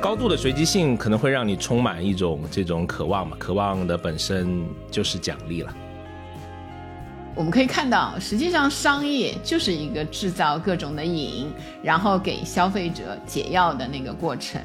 高度的随机性可能会让你充满一种这种渴望嘛，渴望的本身就是奖励了。我们可以看到，实际上商业就是一个制造各种的瘾，然后给消费者解药的那个过程。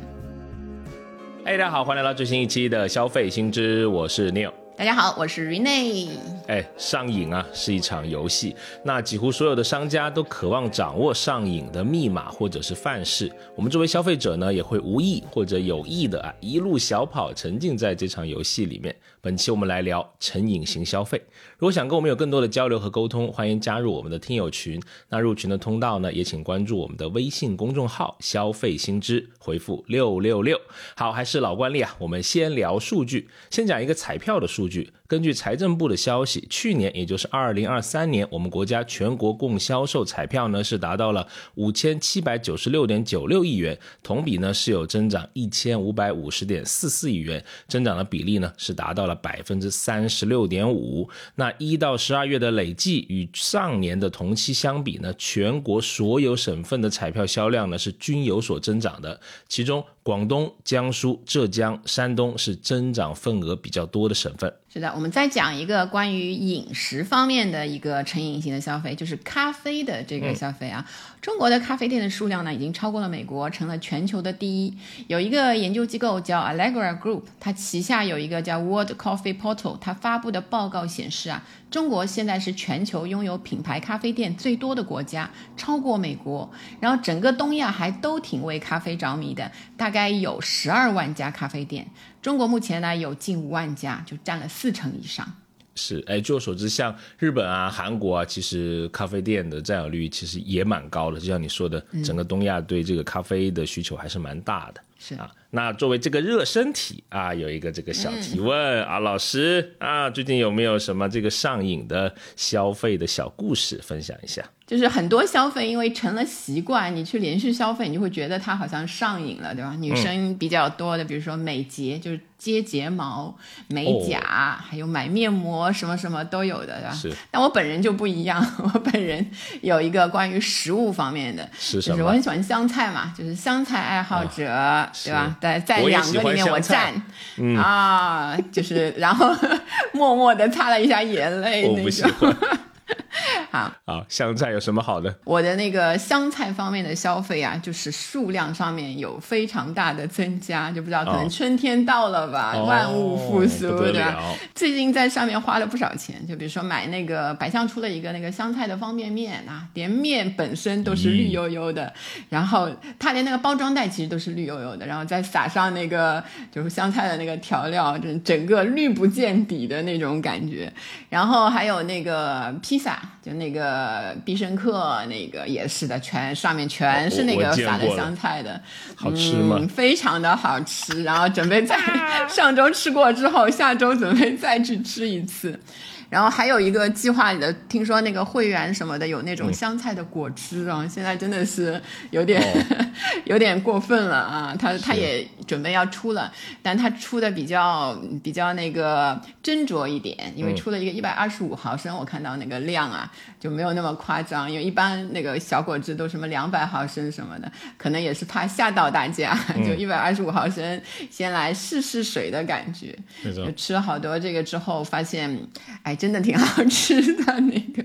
哎，大家好，欢迎来到最新一期的消费新知，我是 Neil。大家好，我是 Rene。哎，上瘾啊，是一场游戏。那几乎所有的商家都渴望掌握上瘾的密码或者是范式。我们作为消费者呢，也会无意或者有意的啊，一路小跑，沉浸在这场游戏里面。本期我们来聊成瘾型消费。如果想跟我们有更多的交流和沟通，欢迎加入我们的听友群。那入群的通道呢，也请关注我们的微信公众号“消费新知”，回复六六六。好，还是老惯例啊，我们先聊数据，先讲一个彩票的数据。根据财政部的消息，去年也就是二零二三年，我们国家全国共销售彩票呢是达到了五千七百九十六点九六亿元，同比呢是有增长一千五百五十点四四亿元，增长的比例呢是达到了百分之三十六点五。那一到十二月的累计与上年的同期相比呢，全国所有省份的彩票销量呢是均有所增长的，其中广东、江苏、浙江、山东是增长份额比较多的省份。是的，我们再讲一个关于饮食方面的一个成瘾型的消费，就是咖啡的这个消费啊。中国的咖啡店的数量呢，已经超过了美国，成了全球的第一。有一个研究机构叫 Allegra Group，它旗下有一个叫 World Coffee Portal，它发布的报告显示啊，中国现在是全球拥有品牌咖啡店最多的国家，超过美国。然后整个东亚还都挺为咖啡着迷的，大概有十二万家咖啡店。中国目前呢有近五万家，就占了四成以上。是，哎，据我所知，像日本啊、韩国啊，其实咖啡店的占有率其实也蛮高的。就像你说的，整个东亚对这个咖啡的需求还是蛮大的。是啊，那作为这个热身体啊，有一个这个小提问啊，老师啊，最近有没有什么这个上瘾的消费的小故事分享一下？就是很多消费，因为成了习惯，你去连续消费，你就会觉得它好像上瘾了，对吧？女生比较多的，比如说美睫，就是接睫毛、美甲，还有买面膜，什么什么都有的，对吧？是。但我本人就不一样，我本人有一个关于食物方面的，是就是我很喜欢香菜嘛，就是香菜爱好者，对吧？在在两个里面我占，啊，就是然后 默默的擦了一下眼泪那种。好，好，香菜有什么好的？我的那个香菜方面的消费啊，就是数量上面有非常大的增加，就不知道可能春天到了吧，万物复苏对最近在上面花了不少钱，就比如说买那个百香出了一个那个香菜的方便面啊，连面本身都是绿油油的，然后它连那个包装袋其实都是绿油油的，然后再撒上那个就是香菜的那个调料，整整个绿不见底的那种感觉，然后还有那个。披萨就那个必胜客那个也是的，全上面全是那个撒的香菜的，好吃吗？非常的好吃，然后准备在 上周吃过之后，下周准备再去吃一次。然后还有一个计划里的，听说那个会员什么的有那种香菜的果汁啊，现在真的是有点 有点过分了啊！他他也准备要出了，但他出的比较比较那个斟酌一点，因为出了一个一百二十五毫升，我看到那个量啊就没有那么夸张，因为一般那个小果汁都什么两百毫升什么的，可能也是怕吓到大家，就一百二十五毫升，先来试试水的感觉。就吃了好多这个之后，发现哎。真的挺好吃的那个，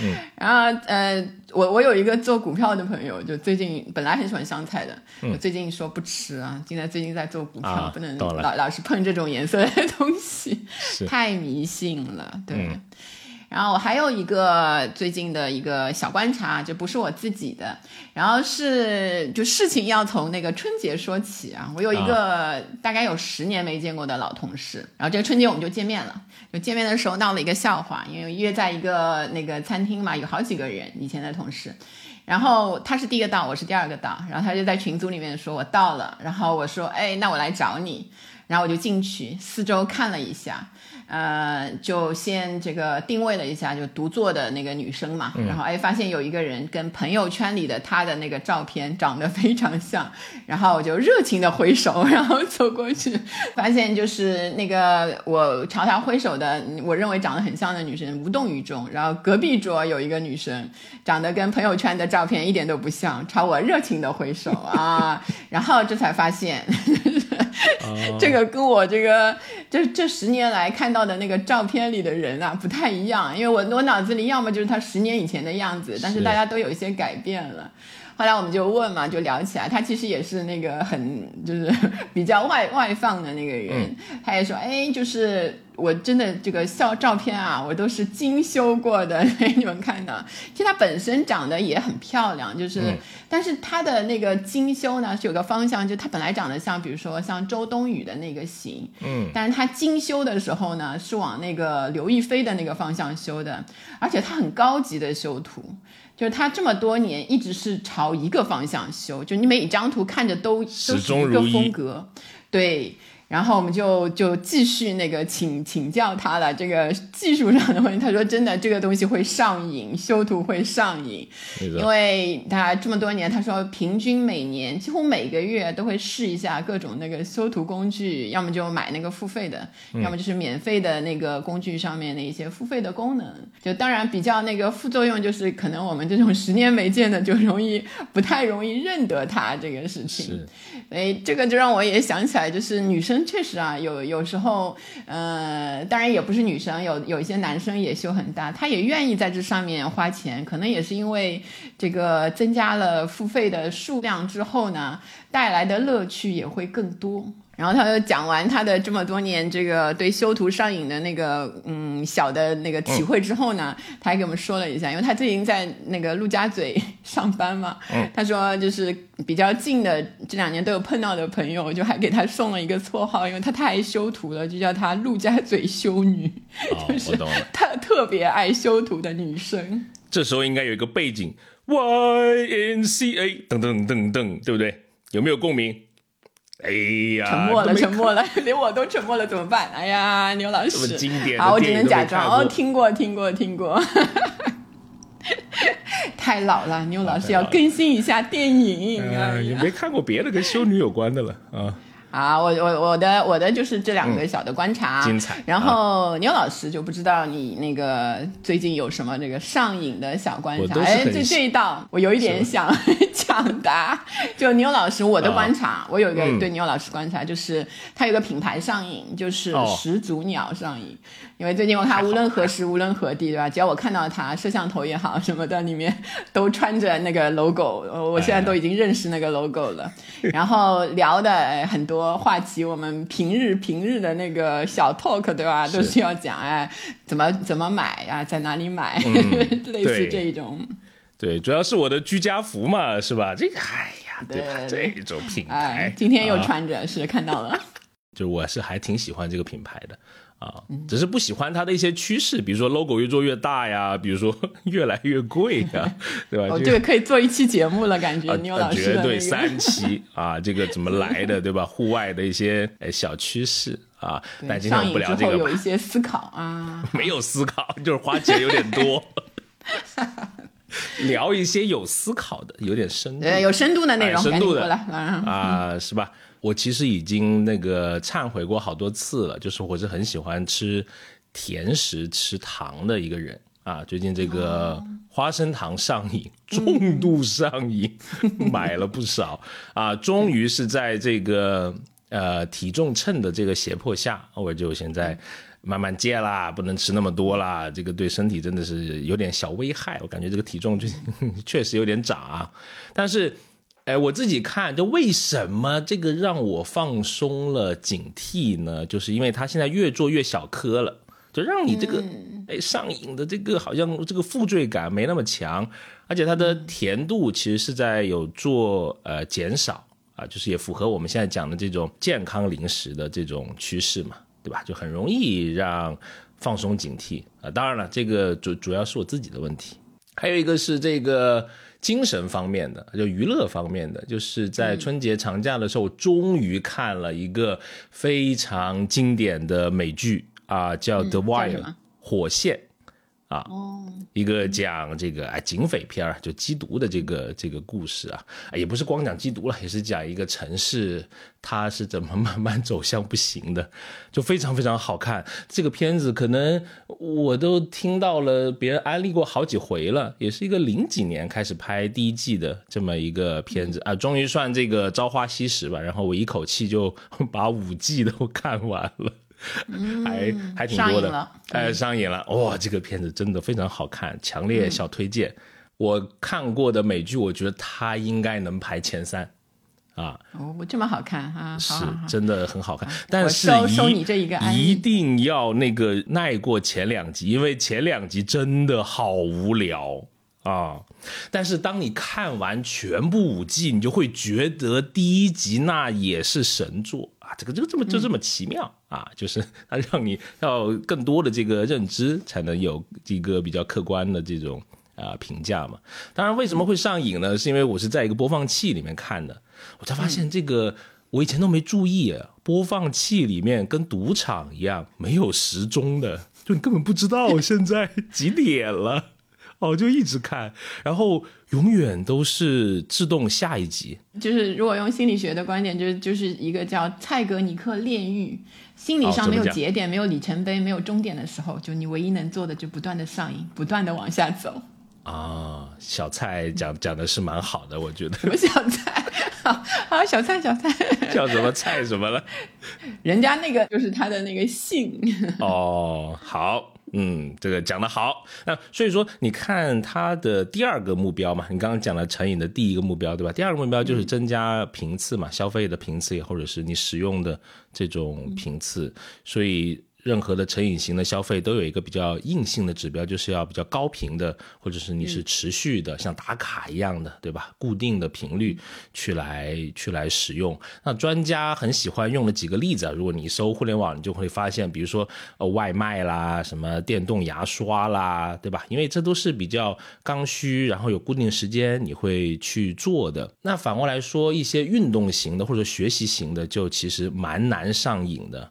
嗯，然后呃，我我有一个做股票的朋友，就最近本来很喜欢香菜的，嗯，最近说不吃啊，现在最近在做股票，不能老老是碰这种颜色的东西，太迷信了，对。然后我还有一个最近的一个小观察，就不是我自己的，然后是就事情要从那个春节说起啊。我有一个大概有十年没见过的老同事，然后这个春节我们就见面了。就见面的时候闹了一个笑话，因为约在一个那个餐厅嘛，有好几个人以前的同事，然后他是第一个到，我是第二个到，然后他就在群组里面说我到了，然后我说哎，那我来找你。然后我就进去四周看了一下。呃，就先这个定位了一下，就独坐的那个女生嘛，然后哎，发现有一个人跟朋友圈里的她的那个照片长得非常像，然后我就热情的挥手，然后走过去，发现就是那个我朝她挥手的，我认为长得很像的女生无动于衷，然后隔壁桌有一个女生长得跟朋友圈的照片一点都不像，朝我热情的挥手啊，然后这才发现。这个跟我这个这这十年来看到的那个照片里的人啊不太一样，因为我我脑子里要么就是他十年以前的样子，但是。大家都有一些改变了。后来我们就问嘛，就聊起来，他其实也是那个很 就是比较外外放的那个人，他也说，哎，就是我真的这个笑照片啊，我都是精修过的，你们看到，其实他本身长得也很漂亮，就是，但是他的那个精修呢是有个方向，就他本来长得像，比如说像周冬雨的那个型，嗯，但是他精修的时候呢是往那个刘亦菲的那个方向修的，而且他很高级的修图。就是他这么多年一直是朝一个方向修，就你每一张图看着都都是一个风格，对。然后我们就就继续那个请请教他了，这个技术上的问题。他说真的，这个东西会上瘾，修图会上瘾，因为他这么多年，他说平均每年几乎每个月都会试一下各种那个修图工具，要么就买那个付费的，要么就是免费的那个工具上面的一些付费的功能。就当然比较那个副作用，就是可能我们这种十年没见的，就容易不太容易认得他这个事情。所以，这个就让我也想起来，就是女生。确实啊，有有时候，呃，当然也不是女生，有有一些男生也修很大，他也愿意在这上面花钱，可能也是因为这个增加了付费的数量之后呢，带来的乐趣也会更多。然后他就讲完他的这么多年这个对修图上瘾的那个嗯小的那个体会之后呢，他还给我们说了一下，因为他最近在那个陆家嘴上班嘛，他说就是比较近的这两年都有碰到的朋友，就还给他送了一个绰号，因为他太爱修图了，就叫他陆家嘴修女，就是他特别爱修图的女生。这时候应该有一个背景 Y N C A 噔噔噔噔，对不对？有没有共鸣？哎呀，沉默了，沉默了，连我都沉默了，怎么办？哎呀，牛老师，经典，好，我只能假装哦，听过，听过，听过，太老了，牛老师要更新一下电影，也没看过别的跟修女有关的了啊。啊，我我我的我的就是这两个小的观察，精彩。然后牛老师就不知道你那个最近有什么这个上瘾的小观察？哎，这这一道我有一点想 抢答。就牛老师，我的观察，我有一个对牛老师观察，就是他有个品牌上瘾，就是始祖鸟上瘾。因为最近我看无论何时 无论何地，对吧？只要我看到他摄像头也好什么的，里面都穿着那个 logo，我现在都已经认识那个 logo 了。然后聊的很多话题，我们平日平日的那个小 talk，对吧？都是要讲哎，怎么怎么买呀，在哪里买，类似这一种。对，主要是我的居家服嘛，是吧？这个哎呀，对吧？这种品牌，今天又穿着，是看到了。就我是还挺喜欢这个品牌的。啊，只是不喜欢它的一些趋势，比如说 logo 越做越大呀，比如说 越来越贵呀，对吧？哦，这个可以做一期节目了，感觉牛老师绝对三期啊，这个怎么来的，对吧？户外的一些小趋势啊，但今天我们不聊这个有一些思考啊，没有思考，就是花钱有点多。聊一些有思考的、有点深度、有深度的内容，深度的啊，是吧？我其实已经那个忏悔过好多次了，就是我是很喜欢吃甜食、吃糖的一个人啊。最近这个花生糖上瘾，重度上瘾，买了不少啊。终于是在这个呃体重秤的这个胁迫下，我就现在慢慢戒啦，不能吃那么多啦。这个对身体真的是有点小危害，我感觉这个体重最近 确实有点涨啊，但是。哎，我自己看，就为什么这个让我放松了警惕呢？就是因为它现在越做越小颗了，就让你这个哎上瘾的这个好像这个负罪感没那么强，而且它的甜度其实是在有做呃减少啊，就是也符合我们现在讲的这种健康零食的这种趋势嘛，对吧？就很容易让放松警惕啊。当然了，这个主主要是我自己的问题，还有一个是这个。精神方面的，就娱乐方面的，就是在春节长假的时候，终于看了一个非常经典的美剧啊，叫《The Wire》火线。啊，一个讲这个哎警匪片儿，就缉毒的这个这个故事啊，也不是光讲缉毒了，也是讲一个城市它是怎么慢慢走向不行的，就非常非常好看。这个片子可能我都听到了别人安利过好几回了，也是一个零几年开始拍第一季的这么一个片子啊，终于算这个朝花夕拾吧。然后我一口气就把五季都看完了。还还挺多的，哎，上瘾了哇！这个片子真的非常好看，强烈小推荐。我看过的美剧，我觉得它应该能排前三啊！哦，这么好看啊！是真的很好看，但是收收你这一个，一定要那个耐过前两集，因为前两集真的好无聊啊！但是当你看完全部五季，你就会觉得第一集那也是神作。啊，这个就这么就这么奇妙啊！就是它让你要更多的这个认知，才能有一个比较客观的这种啊评价嘛。当然，为什么会上瘾呢？是因为我是在一个播放器里面看的，我才发现这个我以前都没注意，播放器里面跟赌场一样没有时钟的，就你根本不知道 现在几点了。哦，就一直看，然后永远都是自动下一集。就是如果用心理学的观点，就是就是一个叫蔡格尼克炼狱，心理上没有节点、没有里程碑、没有终点的时候，就你唯一能做的就不断的上瘾，不断的往下走。啊，小蔡讲讲的是蛮好的，我觉得。什么小蔡？好，好，小蔡，小蔡 叫什么蔡什么了？人家那个就是他的那个姓。哦，好。嗯，这个讲得好。那所以说，你看他的第二个目标嘛，你刚刚讲了成瘾的第一个目标，对吧？第二个目标就是增加频次嘛，消费的频次也或者是你使用的这种频次，所以。任何的成瘾型的消费都有一个比较硬性的指标，就是要比较高频的，或者是你是持续的，像打卡一样的，对吧？固定的频率去来去来使用。那专家很喜欢用的几个例子啊，如果你搜互联网，你就会发现，比如说呃外卖啦，什么电动牙刷啦，对吧？因为这都是比较刚需，然后有固定时间你会去做的。那反过来说，一些运动型的或者学习型的，就其实蛮难上瘾的。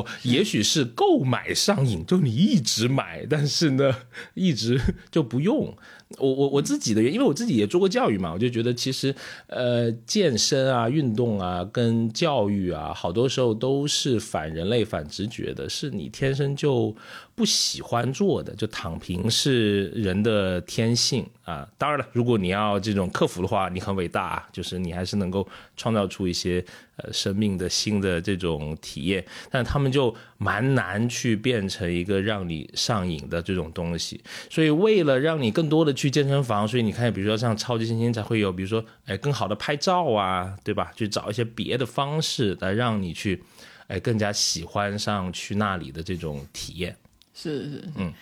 哦，也许是购买上瘾，就你一直买，但是呢，一直就不用。我我我自己的原，因为我自己也做过教育嘛，我就觉得其实，呃，健身啊、运动啊，跟教育啊，好多时候都是反人类、反直觉的，是你天生就不喜欢做的。就躺平是人的天性啊。当然了，如果你要这种克服的话，你很伟大，就是你还是能够创造出一些呃生命的新的这种体验。但他们就蛮难去变成一个让你上瘾的这种东西。所以为了让你更多的去健身房，所以你看，比如说像超级星星才会有，比如说，哎，更好的拍照啊，对吧？去找一些别的方式来让你去，哎，更加喜欢上去那里的这种体验。是是，嗯。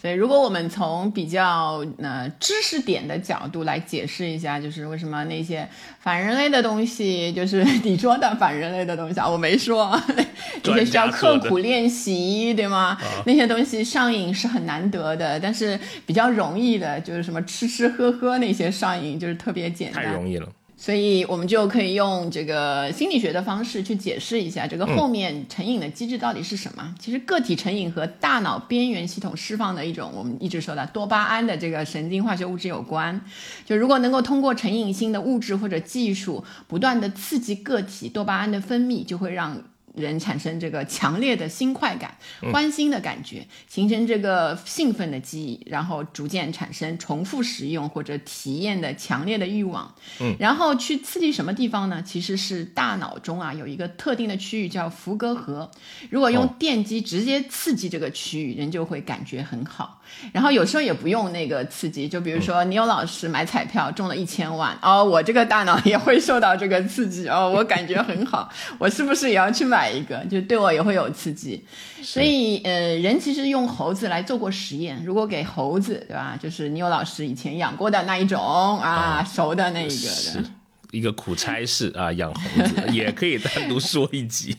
所以，如果我们从比较呃知识点的角度来解释一下，就是为什么那些反人类的东西，就是 你说的反人类的东西啊，我没说，这些需要刻苦练习，对吗？那些东西上瘾是很难得的，但是比较容易的，就是什么吃吃喝喝那些上瘾，就是特别简单，太容易了。所以我们就可以用这个心理学的方式去解释一下这个后面成瘾的机制到底是什么。其实个体成瘾和大脑边缘系统释放的一种我们一直说的多巴胺的这个神经化学物质有关。就如果能够通过成瘾性的物质或者技术不断的刺激个体多巴胺的分泌，就会让。人产生这个强烈的新快感、欢欣的感觉，形成这个兴奋的记忆，然后逐渐产生重复使用或者体验的强烈的欲望。嗯，然后去刺激什么地方呢？其实是大脑中啊有一个特定的区域叫福格核，如果用电击直接刺激这个区域，人就会感觉很好。然后有时候也不用那个刺激，就比如说你有老师买彩票中了一千万，哦，我这个大脑也会受到这个刺激，哦，我感觉很好，我是不是也要去买一个？就对我也会有刺激。所以，呃，人其实用猴子来做过实验，如果给猴子，对吧？就是你有老师以前养过的那一种啊，熟的那一个的，一个苦差事啊，养猴子也可以单独说一集。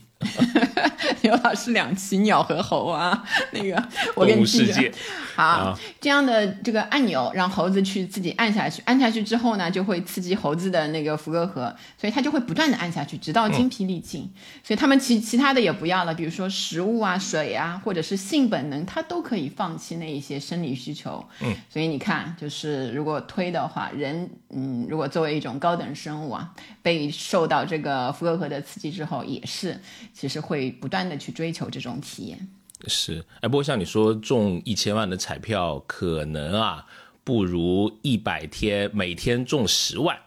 刘老师两期鸟和猴啊，那个我给你记着。好，这样的这个按钮让猴子去自己按下去，按下去之后呢，就会刺激猴子的那个福格核，所以它就会不断的按下去，直到精疲力尽。所以他们其其他的也不要了，比如说食物啊、水啊，或者是性本能，它都可以放弃那一些生理需求。嗯，所以你看，就是如果推的话，人嗯，如果作为一种高等生物啊，被受到这个福格核的刺激之后，也是其实会不断的去追求这种体验。是，哎，不过像你说中一千万的彩票，可能啊不如一百天每天中十万，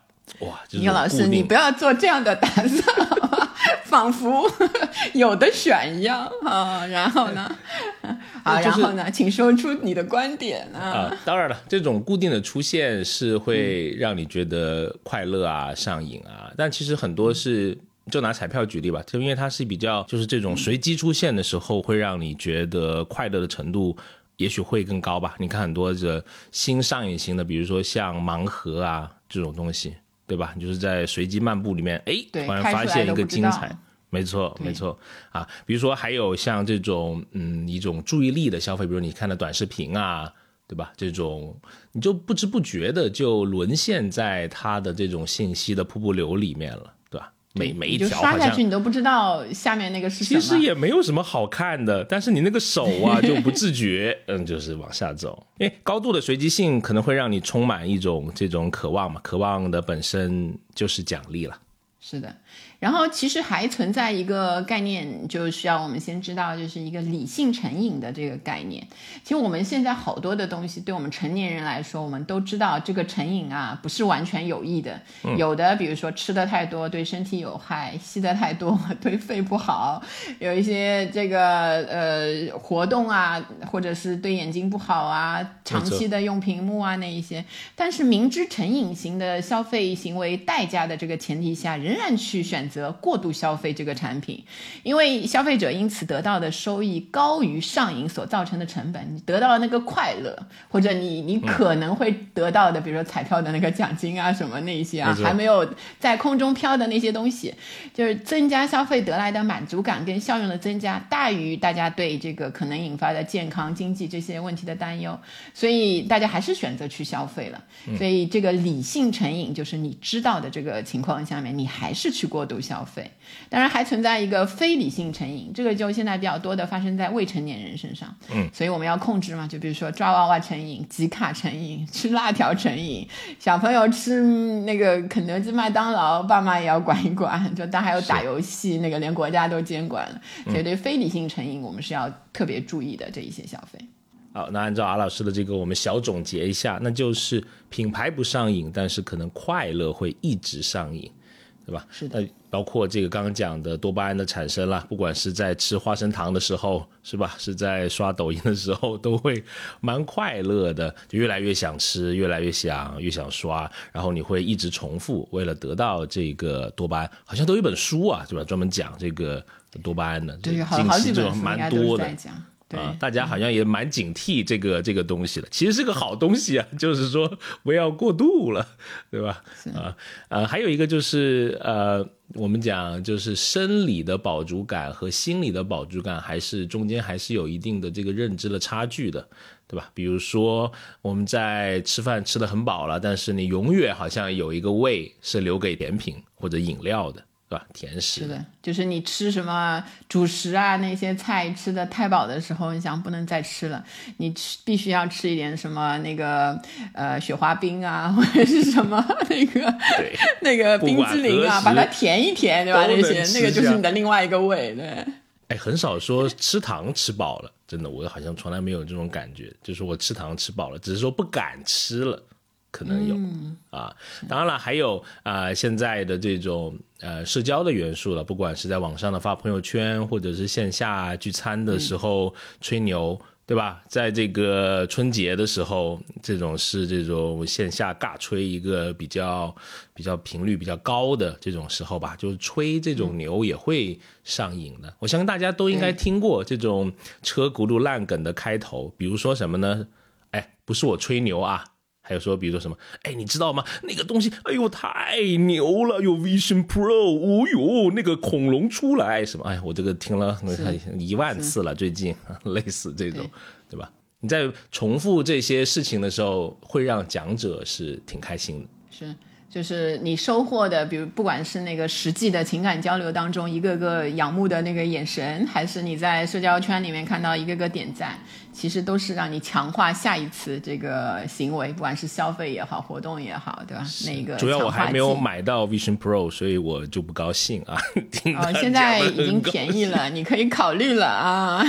哇！宁老师，你不要做这样的打算，仿佛 有的选一样啊。然后呢？啊，然后呢？请说出你的观点啊。当然了，这种固定的出现是会让你觉得快乐啊、上瘾啊，但其实很多是。就拿彩票举例吧，就因为它是比较，就是这种随机出现的时候，会让你觉得快乐的程度也许会更高吧。你看很多的新上瘾型的，比如说像盲盒啊这种东西，对吧？就是在随机漫步里面，哎，突然发现一个精彩，没错，没错啊。比如说还有像这种，嗯，一种注意力的消费，比如你看的短视频啊，对吧？这种你就不知不觉的就沦陷在它的这种信息的瀑布流里面了。每每一条刷下去，你都不知道下面那个是什么。其实也没有什么好看的，但是你那个手啊 就不自觉，嗯，就是往下走。因为高度的随机性可能会让你充满一种这种渴望嘛，渴望的本身就是奖励了。是的。然后其实还存在一个概念，就需要我们先知道，就是一个理性成瘾的这个概念。其实我们现在好多的东西，对我们成年人来说，我们都知道这个成瘾啊，不是完全有益的。有的，比如说吃的太多对身体有害，吸的太多对肺不好，有一些这个呃活动啊，或者是对眼睛不好啊，长期的用屏幕啊那一些。但是明知成瘾型的消费行为代价的这个前提下，仍然去选。择过度消费这个产品，因为消费者因此得到的收益高于上瘾所造成的成本。你得到了那个快乐，或者你你可能会得到的，比如说彩票的那个奖金啊什么那些啊，还没有在空中飘的那些东西，就是增加消费得来的满足感跟效用的增加，大于大家对这个可能引发的健康、经济这些问题的担忧，所以大家还是选择去消费了。所以这个理性成瘾，就是你知道的这个情况下面，你还是去过度。消费，当然还存在一个非理性成瘾，这个就现在比较多的发生在未成年人身上。嗯，所以我们要控制嘛，就比如说抓娃娃成瘾、集卡成瘾、吃辣条成瘾，小朋友吃那个肯德基、麦当劳，爸妈也要管一管。就当还有打游戏，那个连国家都监管了。所以对非理性成瘾，我们是要特别注意的这一些消费。好，那按照阿老师的这个，我们小总结一下，那就是品牌不上瘾，但是可能快乐会一直上瘾。对吧？是的，包括这个刚刚讲的多巴胺的产生啦，不管是在吃花生糖的时候，是吧？是在刷抖音的时候，都会蛮快乐的，就越来越想吃，越来越想，越想刷，然后你会一直重复，为了得到这个多巴胺，好像都有一本书啊，对吧？专门讲这个多巴胺的，对，好几本蛮多的。啊，大家好像也蛮警惕这个这个东西的，其实是个好东西啊，就是说不要过度了，对吧？啊，呃，还有一个就是呃，我们讲就是生理的饱足感和心理的饱足感，还是中间还是有一定的这个认知的差距的，对吧？比如说我们在吃饭吃的很饱了，但是你永远好像有一个胃是留给甜品或者饮料的。是吧？甜食是的，就是你吃什么主食啊，那些菜吃的太饱的时候，你想不能再吃了，你吃必须要吃一点什么那个呃雪花冰啊，或者是什么那个那个冰激凌啊，把它填一填，对吧？那些那个就是你的另外一个胃，对。哎，很少说吃糖吃饱了，真的，我好像从来没有这种感觉，就是我吃糖吃饱了，只是说不敢吃了。可能有啊，当然了，还有啊，现在的这种呃社交的元素了，不管是在网上的发朋友圈，或者是线下聚餐的时候吹牛，对吧？在这个春节的时候，这种是这种线下尬吹一个比较比较频率比较高的这种时候吧，就是吹这种牛也会上瘾的。我相信大家都应该听过这种车轱辘烂梗的开头，比如说什么呢？哎，不是我吹牛啊。还有说，比如说什么，哎，你知道吗？那个东西，哎呦，太牛了，有 Vision Pro，哦呦，那个恐龙出来什么？哎呀，我这个听了一万次了，最近 类似这种，对吧？你在重复这些事情的时候，会让讲者是挺开心的。是。就是你收获的，比如不管是那个实际的情感交流当中，一个个仰慕的那个眼神，还是你在社交圈里面看到一个个点赞，其实都是让你强化下一次这个行为，不管是消费也好，活动也好，对吧？那个主要我还没有买到 Vision Pro，所以我就不高兴啊。哦，现在已经便宜了，你可以考虑了啊，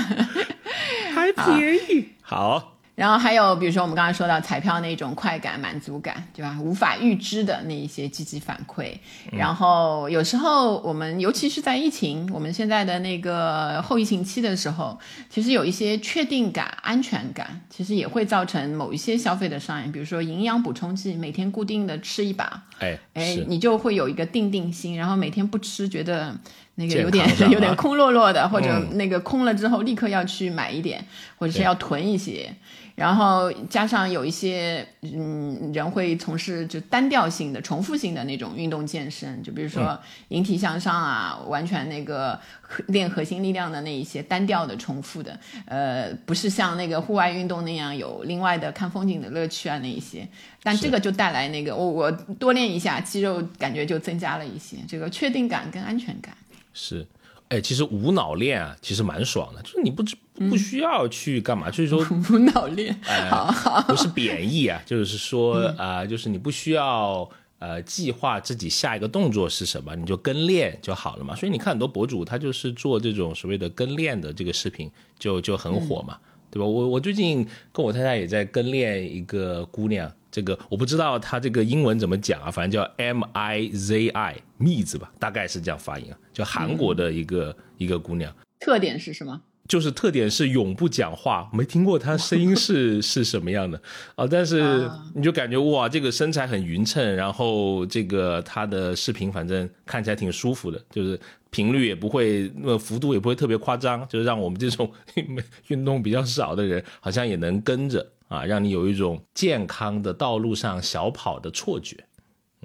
还便宜，好。然后还有，比如说我们刚才说到彩票那种快感、满足感，对吧？无法预知的那一些积极反馈。然后有时候我们，尤其是在疫情，我们现在的那个后疫情期的时候，其实有一些确定感、安全感，其实也会造成某一些消费的上瘾。比如说营养补充剂，每天固定的吃一把，哎哎，你就会有一个定定心，然后每天不吃，觉得那个有点 有点空落落的，或者那个空了之后立刻要去买一点，或者是要囤一些。然后加上有一些嗯人会从事就单调性的、重复性的那种运动健身，就比如说引体向上啊，完全那个练核心力量的那一些单调的、重复的，呃，不是像那个户外运动那样有另外的看风景的乐趣啊那一些。但这个就带来那个我我多练一下肌肉，感觉就增加了一些这个确定感跟安全感。是。哎，其实无脑练啊，其实蛮爽的，就是你不不需要去干嘛，就是说 无脑练，不是贬义啊，就是说啊，就是你不需要呃计划自己下一个动作是什么，你就跟练就好了嘛。所以你看很多博主他就是做这种所谓的跟练的这个视频，就就很火嘛，对吧？我我最近跟我太太也在跟练一个姑娘。这个我不知道她这个英文怎么讲啊，反正叫 M I Z I 蜜子吧，大概是这样发音啊，就韩国的一个一个姑娘。特点是什么？就是特点是永不讲话，没听过他声音是 是什么样的啊？但是你就感觉哇，这个身材很匀称，然后这个他的视频反正看起来挺舒服的，就是频率也不会那么幅度也不会特别夸张，就是让我们这种 运动比较少的人好像也能跟着。啊，让你有一种健康的道路上小跑的错觉，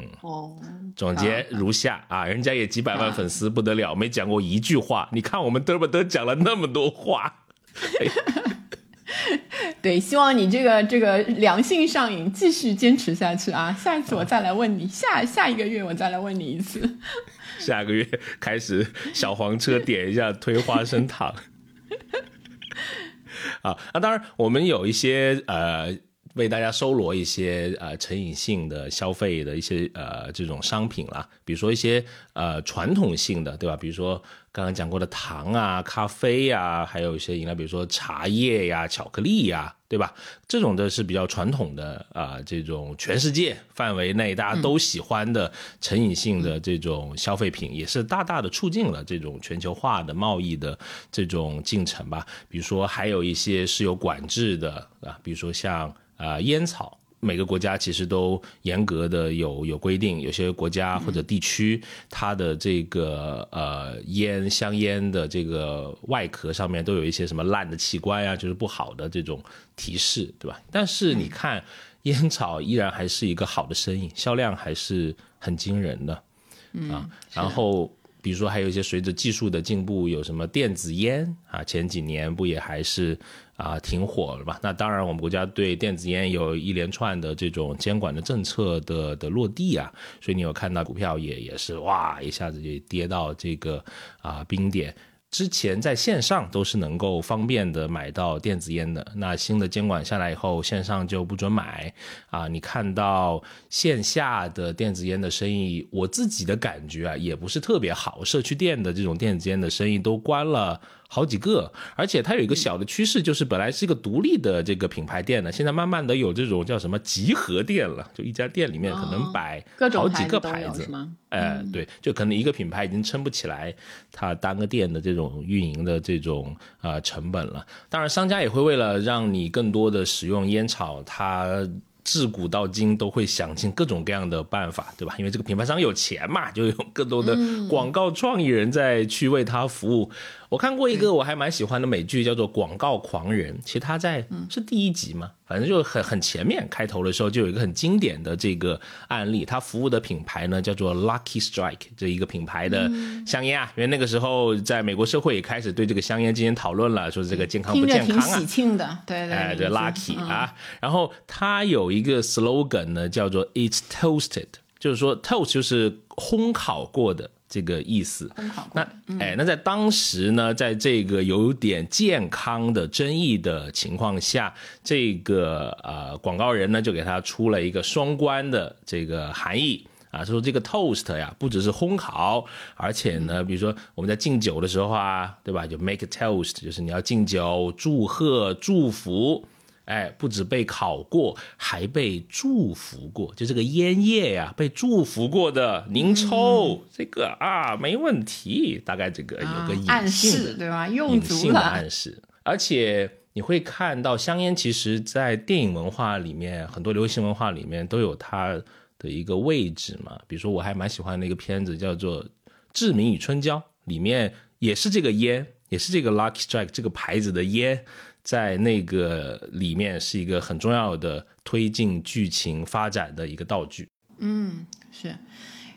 嗯，哦，总结如下啊，人家也几百万粉丝不得了，没讲过一句话，你看我们嘚不嘚讲了那么多话，对，希望你这个这个良性上瘾继续坚持下去啊，下一次我再来问你，下下一个月我再来问你一次，下个月开始小黄车点一下推花生糖。啊，那当然，我们有一些呃，为大家搜罗一些呃成瘾性的消费的一些呃这种商品啦，比如说一些呃传统性的，对吧？比如说。刚刚讲过的糖啊、咖啡呀，还有一些饮料，比如说茶叶呀、巧克力呀，对吧？这种的是比较传统的啊，这种全世界范围内大家都喜欢的成瘾性的这种消费品，也是大大的促进了这种全球化的贸易的这种进程吧。比如说还有一些是有管制的啊，比如说像啊烟草。每个国家其实都严格的有有规定，有些国家或者地区，它的这个呃烟香烟的这个外壳上面都有一些什么烂的器官啊，就是不好的这种提示，对吧？但是你看，烟草依然还是一个好的生意，销量还是很惊人的，啊，然后。比如说，还有一些随着技术的进步，有什么电子烟啊？前几年不也还是啊挺火的吧？那当然，我们国家对电子烟有一连串的这种监管的政策的的落地啊，所以你有看到股票也也是哇一下子就跌到这个啊冰点。之前在线上都是能够方便的买到电子烟的，那新的监管下来以后，线上就不准买啊。你看到线下的电子烟的生意，我自己的感觉啊，也不是特别好。社区店的这种电子烟的生意都关了。好几个，而且它有一个小的趋势，就是本来是一个独立的这个品牌店呢，现在慢慢的有这种叫什么集合店了，就一家店里面可能摆好几个牌子，哎，对，就可能一个品牌已经撑不起来它单个店的这种运营的这种呃成本了。当然，商家也会为了让你更多的使用烟草，它。自古到今都会想尽各种各样的办法，对吧？因为这个品牌商有钱嘛，就有更多的广告创意人在去为他服务。我看过一个我还蛮喜欢的美剧，叫做《广告狂人》，其实他在是第一集嘛。反正就很很前面开头的时候就有一个很经典的这个案例，他服务的品牌呢叫做 Lucky Strike 这一个品牌的香烟啊，因为那个时候在美国社会也开始对这个香烟进行讨论了，说这个健康不健康啊，挺喜庆的，对对，哎对 Lucky 啊，然后他有一个 slogan 呢叫做 It's toasted，就是说 toast 就是烘烤过的。这个意思，那哎，那在当时呢，在这个有点健康的争议的情况下，这个呃广告人呢就给他出了一个双关的这个含义。啊，说这个 toast 呀不只是烘烤，而且呢，比如说我们在敬酒的时候啊，对吧？就 make a toast，就是你要敬酒、祝贺、祝福。哎，不止被烤过，还被祝福过。就这个烟叶呀，被祝福过的，您抽这个啊，没问题。大概这个有个暗示，对吧？用足了暗示。而且你会看到，香烟其实在电影文化里面，很多流行文化里面都有它的一个位置嘛。比如说，我还蛮喜欢那个片子，叫做《志明与春娇》，里面也是这个烟，也是这个 Lucky Strike 这个牌子的烟。在那个里面是一个很重要的推进剧情发展的一个道具。嗯，是。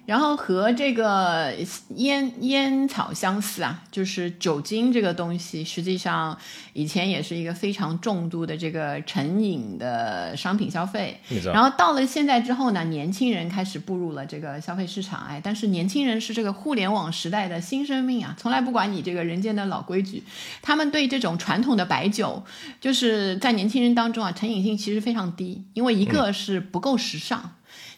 然后和这个烟烟草相似啊，就是酒精这个东西，实际上以前也是一个非常重度的这个成瘾的商品消费。然后到了现在之后呢，年轻人开始步入了这个消费市场，哎，但是年轻人是这个互联网时代的新生命啊，从来不管你这个人间的老规矩，他们对这种传统的白酒，就是在年轻人当中啊，成瘾性其实非常低，因为一个是不够时尚。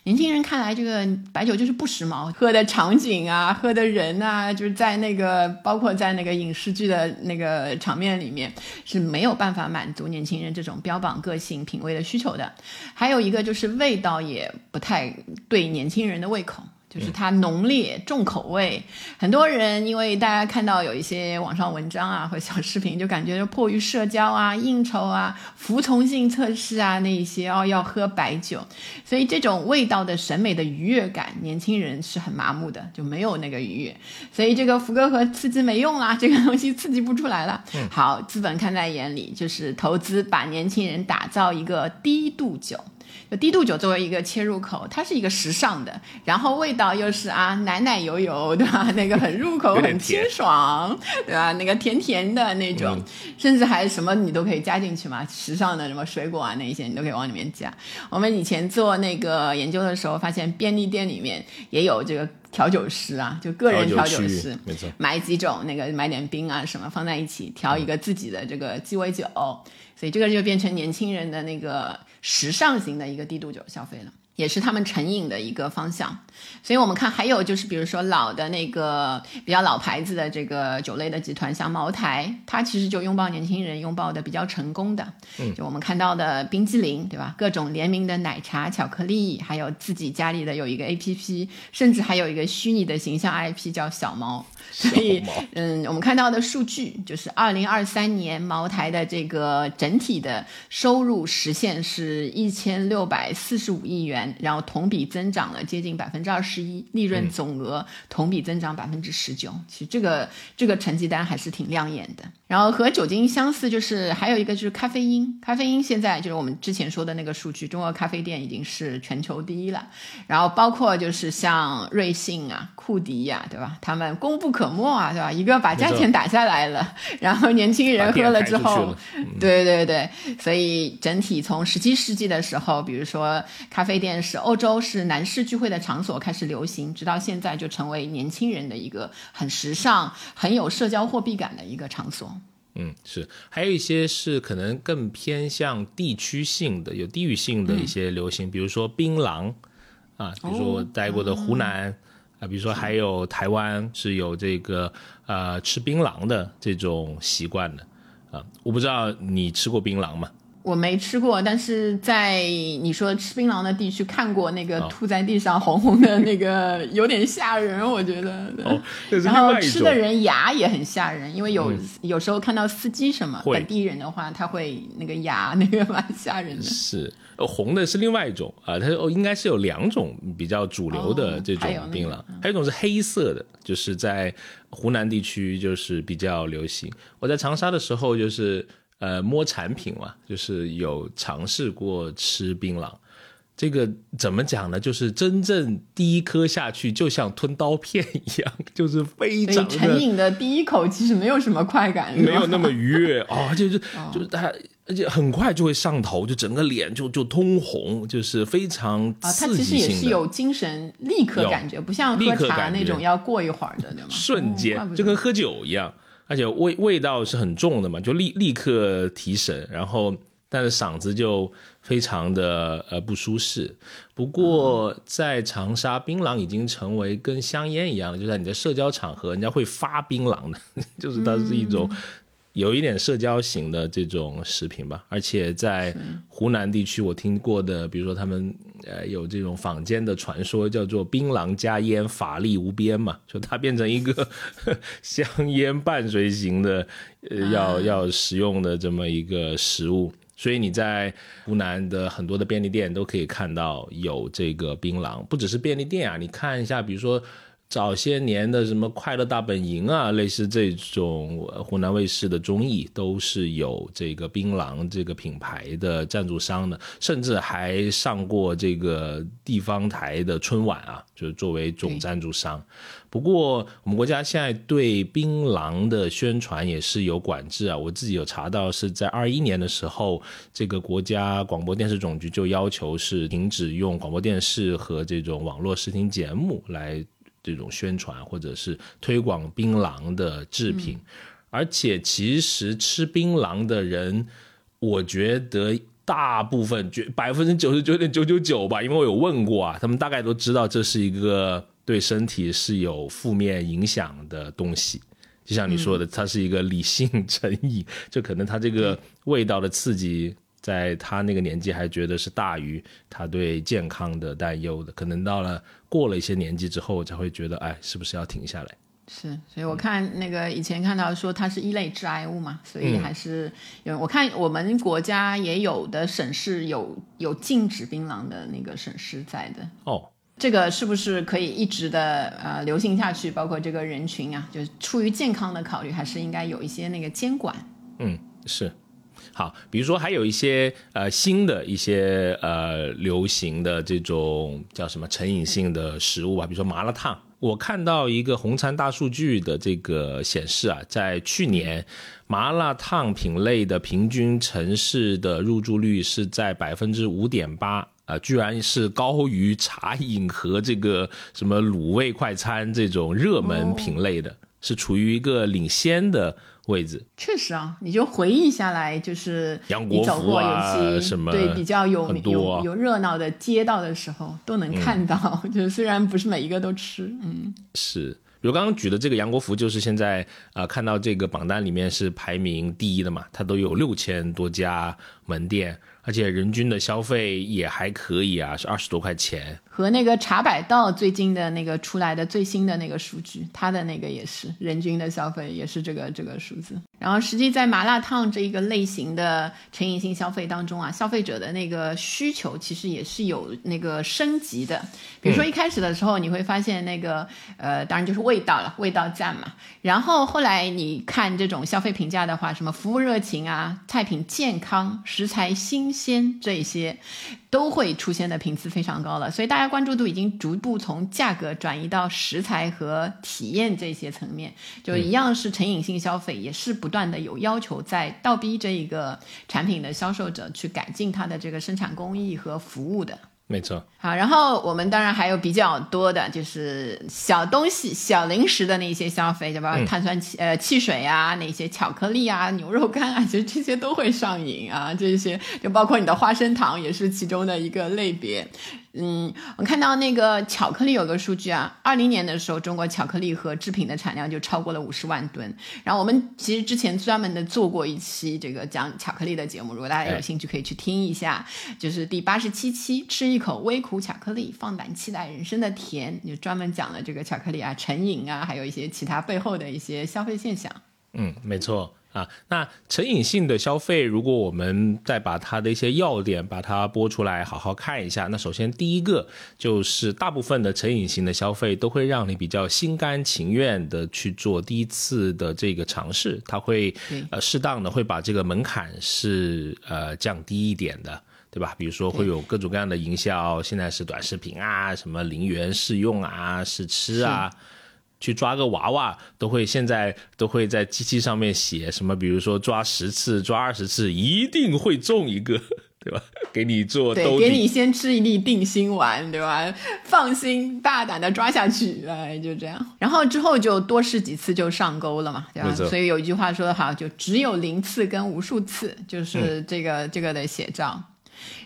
年轻人看来，这个白酒就是不时髦，喝的场景啊，喝的人呐，就是在那个包括在那个影视剧的那个场面里面是没有办法满足年轻人这种标榜个性品味的需求的。还有一个就是味道也不太对年轻人的胃口。就是它浓烈重口味，很多人因为大家看到有一些网上文章啊或小视频，就感觉迫于社交啊、应酬啊、服从性测试啊那一些哦要喝白酒，所以这种味道的审美的愉悦感，年轻人是很麻木的，就没有那个愉悦，所以这个福哥和刺激没用啦，这个东西刺激不出来了。好，资本看在眼里，就是投资把年轻人打造一个低度酒。就低度酒作为一个切入口，它是一个时尚的，然后味道又是啊奶奶油油，对吧？那个很入口，很清爽，对吧？那个甜甜的那种，甚至还什么你都可以加进去嘛。时尚的什么水果啊那些你都可以往里面加。我们以前做那个研究的时候，发现便利店里面也有这个调酒师啊，就个人调酒师，没错，买几种那个买点冰啊什么放在一起调一个自己的这个鸡尾酒，所以这个就变成年轻人的那个。时尚型的一个低度酒消费了。也是他们成瘾的一个方向，所以我们看还有就是，比如说老的那个比较老牌子的这个酒类的集团，像茅台，它其实就拥抱年轻人，拥抱的比较成功的。嗯，就我们看到的冰激凌，对吧？各种联名的奶茶、巧克力，还有自己家里的有一个 A P P，甚至还有一个虚拟的形象 I P 叫小毛。所以，嗯，我们看到的数据就是二零二三年茅台的这个整体的收入实现是一千六百四十五亿元。然后同比增长了接近百分之二十一，利润总额同比增长百分之十九。其实这个这个成绩单还是挺亮眼的。然后和酒精相似，就是还有一个就是咖啡因。咖啡因现在就是我们之前说的那个数据，中国咖啡店已经是全球第一了。然后包括就是像瑞幸啊、库迪呀，对吧？他们功不可没啊，对吧？一个把价钱打下来了，然后年轻人喝了之后，对对对，所以整体从十七世纪的时候，比如说咖啡店是欧洲是男士聚会的场所开始流行，直到现在就成为年轻人的一个很时尚、很有社交货币感的一个场所。嗯，是，还有一些是可能更偏向地区性的、有地域性的一些流行，比如说槟榔，啊，比如说我待过的湖南，啊，比如说还有台湾是有这个呃吃槟榔的这种习惯的，啊，我不知道你吃过槟榔吗？我没吃过，但是在你说吃槟榔的地区看过那个吐在地上红红的那个，有点吓人，我觉得。哦，然后吃的人牙也很吓人，因为有有时候看到司机什么本地人的话，他会那个牙 那个蛮吓人的。是，红的是另外一种啊，它哦应该是有两种比较主流的这种槟榔，还有一种是黑色的，就是在湖南地区就是比较流行。我在长沙的时候就是。呃摸产品嘛，就是有尝试过吃槟榔。这个怎么讲呢？就是真正第一颗下去，就像吞刀片一样，就是非常成瘾的第一口其实没有什么快感，没有那么愉悦啊，就是就是它，而且很快就会上头，就整个脸就就通红，就是非常啊，它其实也是有精神立刻感觉，不像喝茶那种要过一会儿的，对吗？瞬间就跟喝酒一样，而且味味道是很重的嘛，就立立刻提神，然后。但是嗓子就非常的呃不舒适。不过在长沙，槟榔已经成为跟香烟一样，就在你的社交场合，人家会发槟榔的，就是它是一种有一点社交型的这种食品吧。而且在湖南地区，我听过的，比如说他们呃有这种坊间的传说，叫做槟榔加烟，法力无边嘛，就它变成一个香烟伴随型的呃要要食用的这么一个食物。所以你在湖南的很多的便利店都可以看到有这个槟榔，不只是便利店啊，你看一下，比如说早些年的什么《快乐大本营》啊，类似这种湖南卫视的综艺，都是有这个槟榔这个品牌的赞助商的，甚至还上过这个地方台的春晚啊，就是作为总赞助商。不过，我们国家现在对槟榔的宣传也是有管制啊。我自己有查到，是在二一年的时候，这个国家广播电视总局就要求是停止用广播电视和这种网络视听节目来这种宣传或者是推广槟榔的制品。而且，其实吃槟榔的人，我觉得大部分，绝百分之九十九点九九九吧，因为我有问过啊，他们大概都知道这是一个。对身体是有负面影响的东西，就像你说的，它是一个理性成瘾，就可能它这个味道的刺激，在他那个年纪还觉得是大于他对健康的担忧的，可能到了过了一些年纪之后，才会觉得，哎，是不是要停下来？是，所以我看那个以前看到说它是一类致癌物嘛，所以还是有。我看我们国家也有的省市有有禁止槟榔的那个省市在的哦。这个是不是可以一直的呃流行下去？包括这个人群啊，就是出于健康的考虑，还是应该有一些那个监管？嗯，是。好，比如说还有一些呃新的一些呃流行的这种叫什么成瘾性的食物啊，比如说麻辣烫。我看到一个红餐大数据的这个显示啊，在去年麻辣烫品类的平均城市的入住率是在百分之五点八。啊，居然是高于茶饮和这个什么卤味快餐这种热门品类的，是处于一个领先的位置。确实啊，你就回忆下来，就是你走过有些对比较有有有热闹的街道的时候，都能看到。就是虽然不是每一个都吃，嗯，是。比如刚刚举的这个杨国福，就是现在啊看到这个榜单里面是排名第一的嘛，它都有六千多家门店。而且人均的消费也还可以啊，是二十多块钱。和那个茶百道最近的那个出来的最新的那个数据，它的那个也是人均的消费也是这个这个数字。然后实际在麻辣烫这一个类型的成瘾性消费当中啊，消费者的那个需求其实也是有那个升级的。比如说一开始的时候，你会发现那个呃，当然就是味道了，味道赞嘛。然后后来你看这种消费评价的话，什么服务热情啊，菜品健康，食材新鲜这些。都会出现的频次非常高了，所以大家关注度已经逐步从价格转移到食材和体验这些层面，就一样是成瘾性消费，也是不断的有要求在倒逼这一个产品的销售者去改进它的这个生产工艺和服务的。没错，好，然后我们当然还有比较多的，就是小东西、小零食的那些消费，就包括碳酸汽呃汽水啊，那些巧克力啊、牛肉干啊，其实这些都会上瘾啊。这些就包括你的花生糖，也是其中的一个类别。嗯，我看到那个巧克力有个数据啊，二零年的时候，中国巧克力和制品的产量就超过了五十万吨。然后我们其实之前专门的做过一期这个讲巧克力的节目，如果大家有兴趣可以去听一下，就是第八十七期，吃一口微苦巧克力，放胆期待人生的甜，就专门讲了这个巧克力啊成瘾啊，还有一些其他背后的一些消费现象。嗯，没错。啊，那成瘾性的消费，如果我们再把它的一些要点把它播出来，好好看一下。那首先第一个就是大部分的成瘾性的消费都会让你比较心甘情愿的去做第一次的这个尝试，它会呃适当的会把这个门槛是呃降低一点的。对吧？比如说会有各种各样的营销，现在是短视频啊，什么零元试用啊，试吃啊。去抓个娃娃，都会现在都会在机器上面写什么，比如说抓十次、抓二十次，一定会中一个，对吧？给你做对，给你先吃一粒定心丸，对吧？放心，大胆的抓下去，哎，就这样。然后之后就多试几次就上钩了嘛，对吧？所以有一句话说的好，就只有零次跟无数次，就是这个这个 的写照。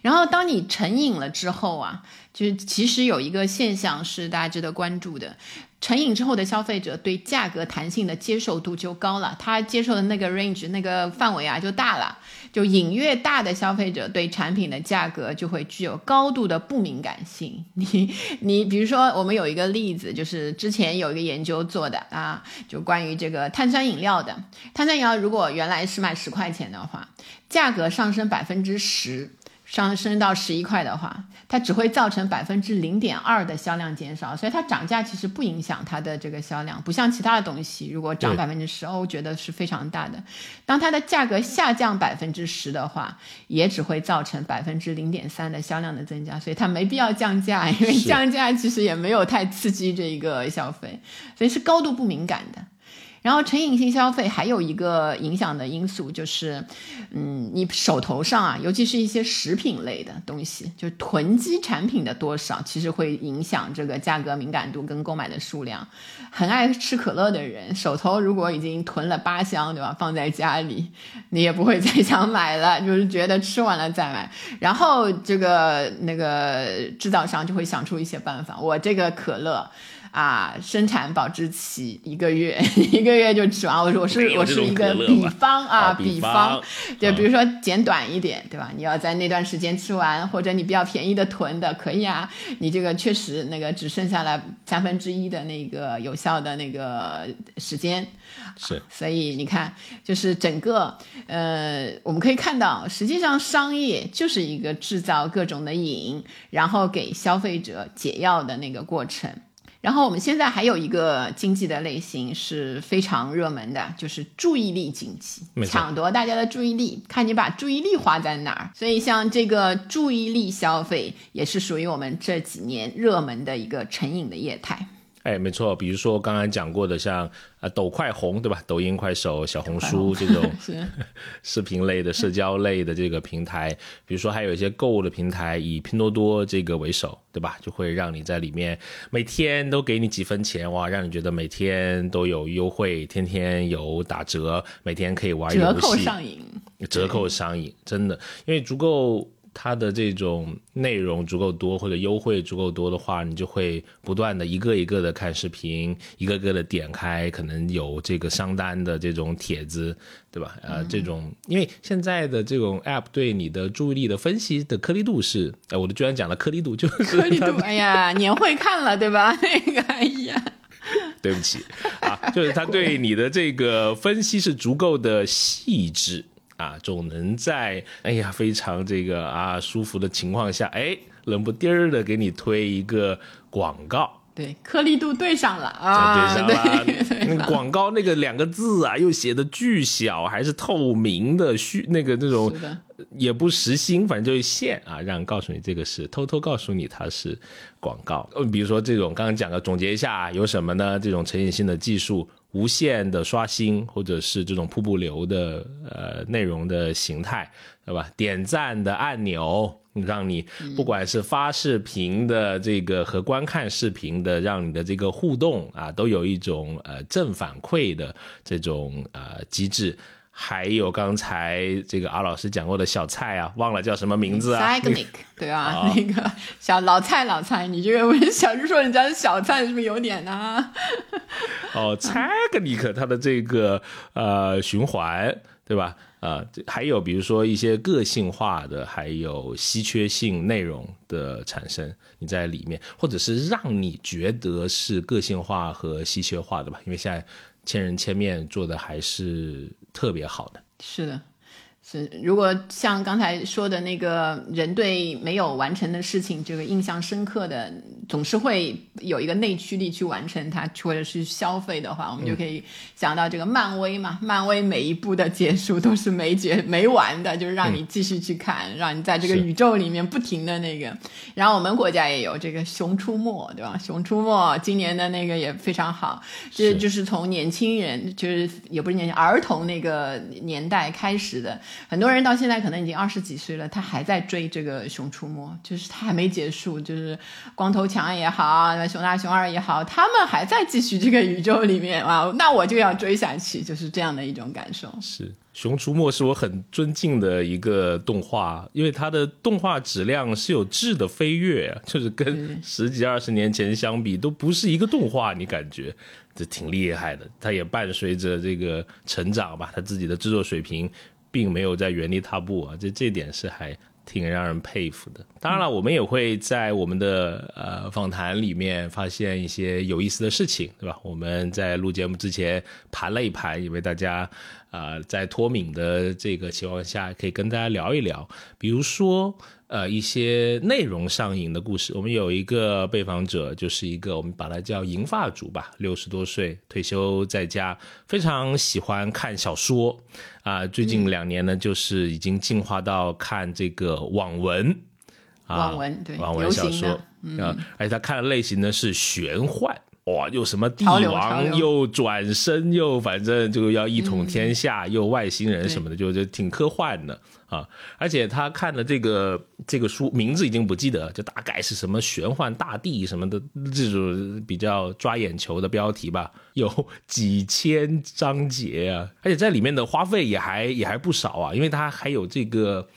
然后当你成瘾了之后啊，就是其实有一个现象是大家值得关注的。成瘾之后的消费者对价格弹性的接受度就高了，他接受的那个 range 那个范围啊就大了。就瘾越大的消费者对产品的价格就会具有高度的不敏感性。你你比如说，我们有一个例子，就是之前有一个研究做的啊，就关于这个碳酸饮料的。碳酸饮料如果原来是卖十块钱的话，价格上升百分之十。上升到十一块的话，它只会造成百分之零点二的销量减少，所以它涨价其实不影响它的这个销量，不像其他的东西，如果涨百分之十，哦，我觉得是非常大的。当它的价格下降百分之十的话，也只会造成百分之零点三的销量的增加，所以它没必要降价，因为降价其实也没有太刺激这一个消费，所以是高度不敏感的。然后成瘾性消费还有一个影响的因素就是，嗯，你手头上啊，尤其是一些食品类的东西，就囤积产品的多少，其实会影响这个价格敏感度跟购买的数量。很爱吃可乐的人，手头如果已经囤了八箱，对吧？放在家里，你也不会再想买了，就是觉得吃完了再买。然后这个那个制造商就会想出一些办法，我这个可乐。啊，生产保质期一个月，一个月就吃完。我说我是我是一个比方啊，比方，就比如说简短一点，对吧？你要在那段时间吃完，或者你比较便宜的囤的可以啊。你这个确实那个只剩下了三分之一的那个有效的那个时间，是。所以你看，就是整个呃，我们可以看到，实际上商业就是一个制造各种的瘾，然后给消费者解药的那个过程。然后我们现在还有一个经济的类型是非常热门的，就是注意力经济，抢夺大家的注意力，看你把注意力花在哪儿。所以像这个注意力消费，也是属于我们这几年热门的一个成瘾的业态。哎，没错，比如说刚刚讲过的，像呃抖快红，对吧？抖音、快手、小红书这种 视频类的、社交类的这个平台，比如说还有一些购物的平台，以拼多多这个为首，对吧？就会让你在里面每天都给你几分钱，哇，让你觉得每天都有优惠，天天有打折，每天可以玩游戏，折扣上瘾，折扣上瘾，真的，因为足够。它的这种内容足够多，或者优惠足够多的话，你就会不断的一个一个的看视频，一个个的点开，可能有这个商单的这种帖子，对吧？呃，这种因为现在的这种 app 对你的注意力的分析的颗粒度是，哎，我都居然讲了颗粒度，就是颗粒度，哎呀，年会看了对吧？那个，哎呀，对不起啊，就是他对你的这个分析是足够的细致。啊，总能在哎呀非常这个啊舒服的情况下，哎，冷不丁儿的给你推一个广告。对，颗粒度对上了啊，对上了。广告那个两个字啊，又写的巨小，还是透明的虚那个那种，也不实心，反正就是线啊，让告诉你这个是偷偷告诉你它是广告。呃，比如说这种刚刚讲的，总结一下有什么呢？这种成瘾性的技术。无限的刷新，或者是这种瀑布流的呃内容的形态，对吧？点赞的按钮，让你不管是发视频的这个和观看视频的，让你的这个互动啊，都有一种呃正反馈的这种呃机制。还有刚才这个阿老师讲过的小菜啊，忘了叫什么名字啊 s 对啊，那个小老菜老菜，你这个小就说人家是小菜，是不是有点呢？哦 s a g n i c 它的这个呃循环，对吧？啊，还有比如说一些个性化的，还有稀缺性内容的产生，你在里面，或者是让你觉得是个性化和稀缺化的吧？因为现在千人千面做的还是特别好的。是的。是，如果像刚才说的那个人对没有完成的事情这个印象深刻的，总是会有一个内驱力去完成它，或者是消费的话，我们就可以想到这个漫威嘛。漫威每一部的结束都是没结没完的，就是让你继续去看，让你在这个宇宙里面不停的那个。然后我们国家也有这个《熊出没》，对吧？《熊出没》今年的那个也非常好，这就是从年轻人，就是也不是年轻儿童那个年代开始的。很多人到现在可能已经二十几岁了，他还在追这个《熊出没》，就是他还没结束，就是光头强也好，熊大熊二也好，他们还在继续这个宇宙里面啊，那我就要追下去，就是这样的一种感受。是《熊出没》是我很尊敬的一个动画，因为它的动画质量是有质的飞跃，就是跟十几二十年前相比都不是一个动画，你感觉这挺厉害的。它也伴随着这个成长吧，它自己的制作水平。并没有在原地踏步啊，这这点是还挺让人佩服的。当然了，我们也会在我们的呃访谈里面发现一些有意思的事情，对吧？我们在录节目之前盘了一盘，也为大家啊在脱敏的这个情况下，可以跟大家聊一聊，比如说。呃，一些内容上瘾的故事。我们有一个被访者，就是一个我们把他叫银发族吧，六十多岁，退休在家，非常喜欢看小说啊。最近两年呢，就是已经进化到看这个网文啊，网文对，网文小说啊，而且他看的类型呢是玄幻。哇，又什么帝王，又转身，又反正就要一统天下，又外星人什么的，就就挺科幻的啊。而且他看的这个这个书名字已经不记得，就大概是什么玄幻大帝什么的这种比较抓眼球的标题吧，有几千章节啊，而且在里面的花费也还也还不少啊，因为他还有这个。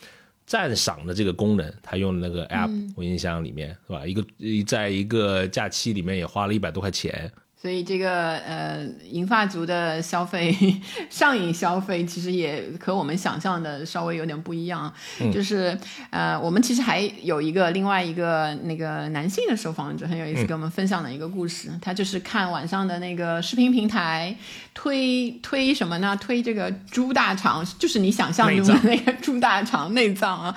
赞赏的这个功能，他用的那个 app，我印象里面是吧？一个在一个假期里面也花了一百多块钱。所以这个呃，银发族的消费 上瘾消费，其实也和我们想象的稍微有点不一样。就是呃，我们其实还有一个另外一个那个男性的受访者很有意思，跟我们分享了一个故事。他就是看晚上的那个视频平台推推什么呢？推这个猪大肠，就是你想象中的那个猪大肠内脏啊。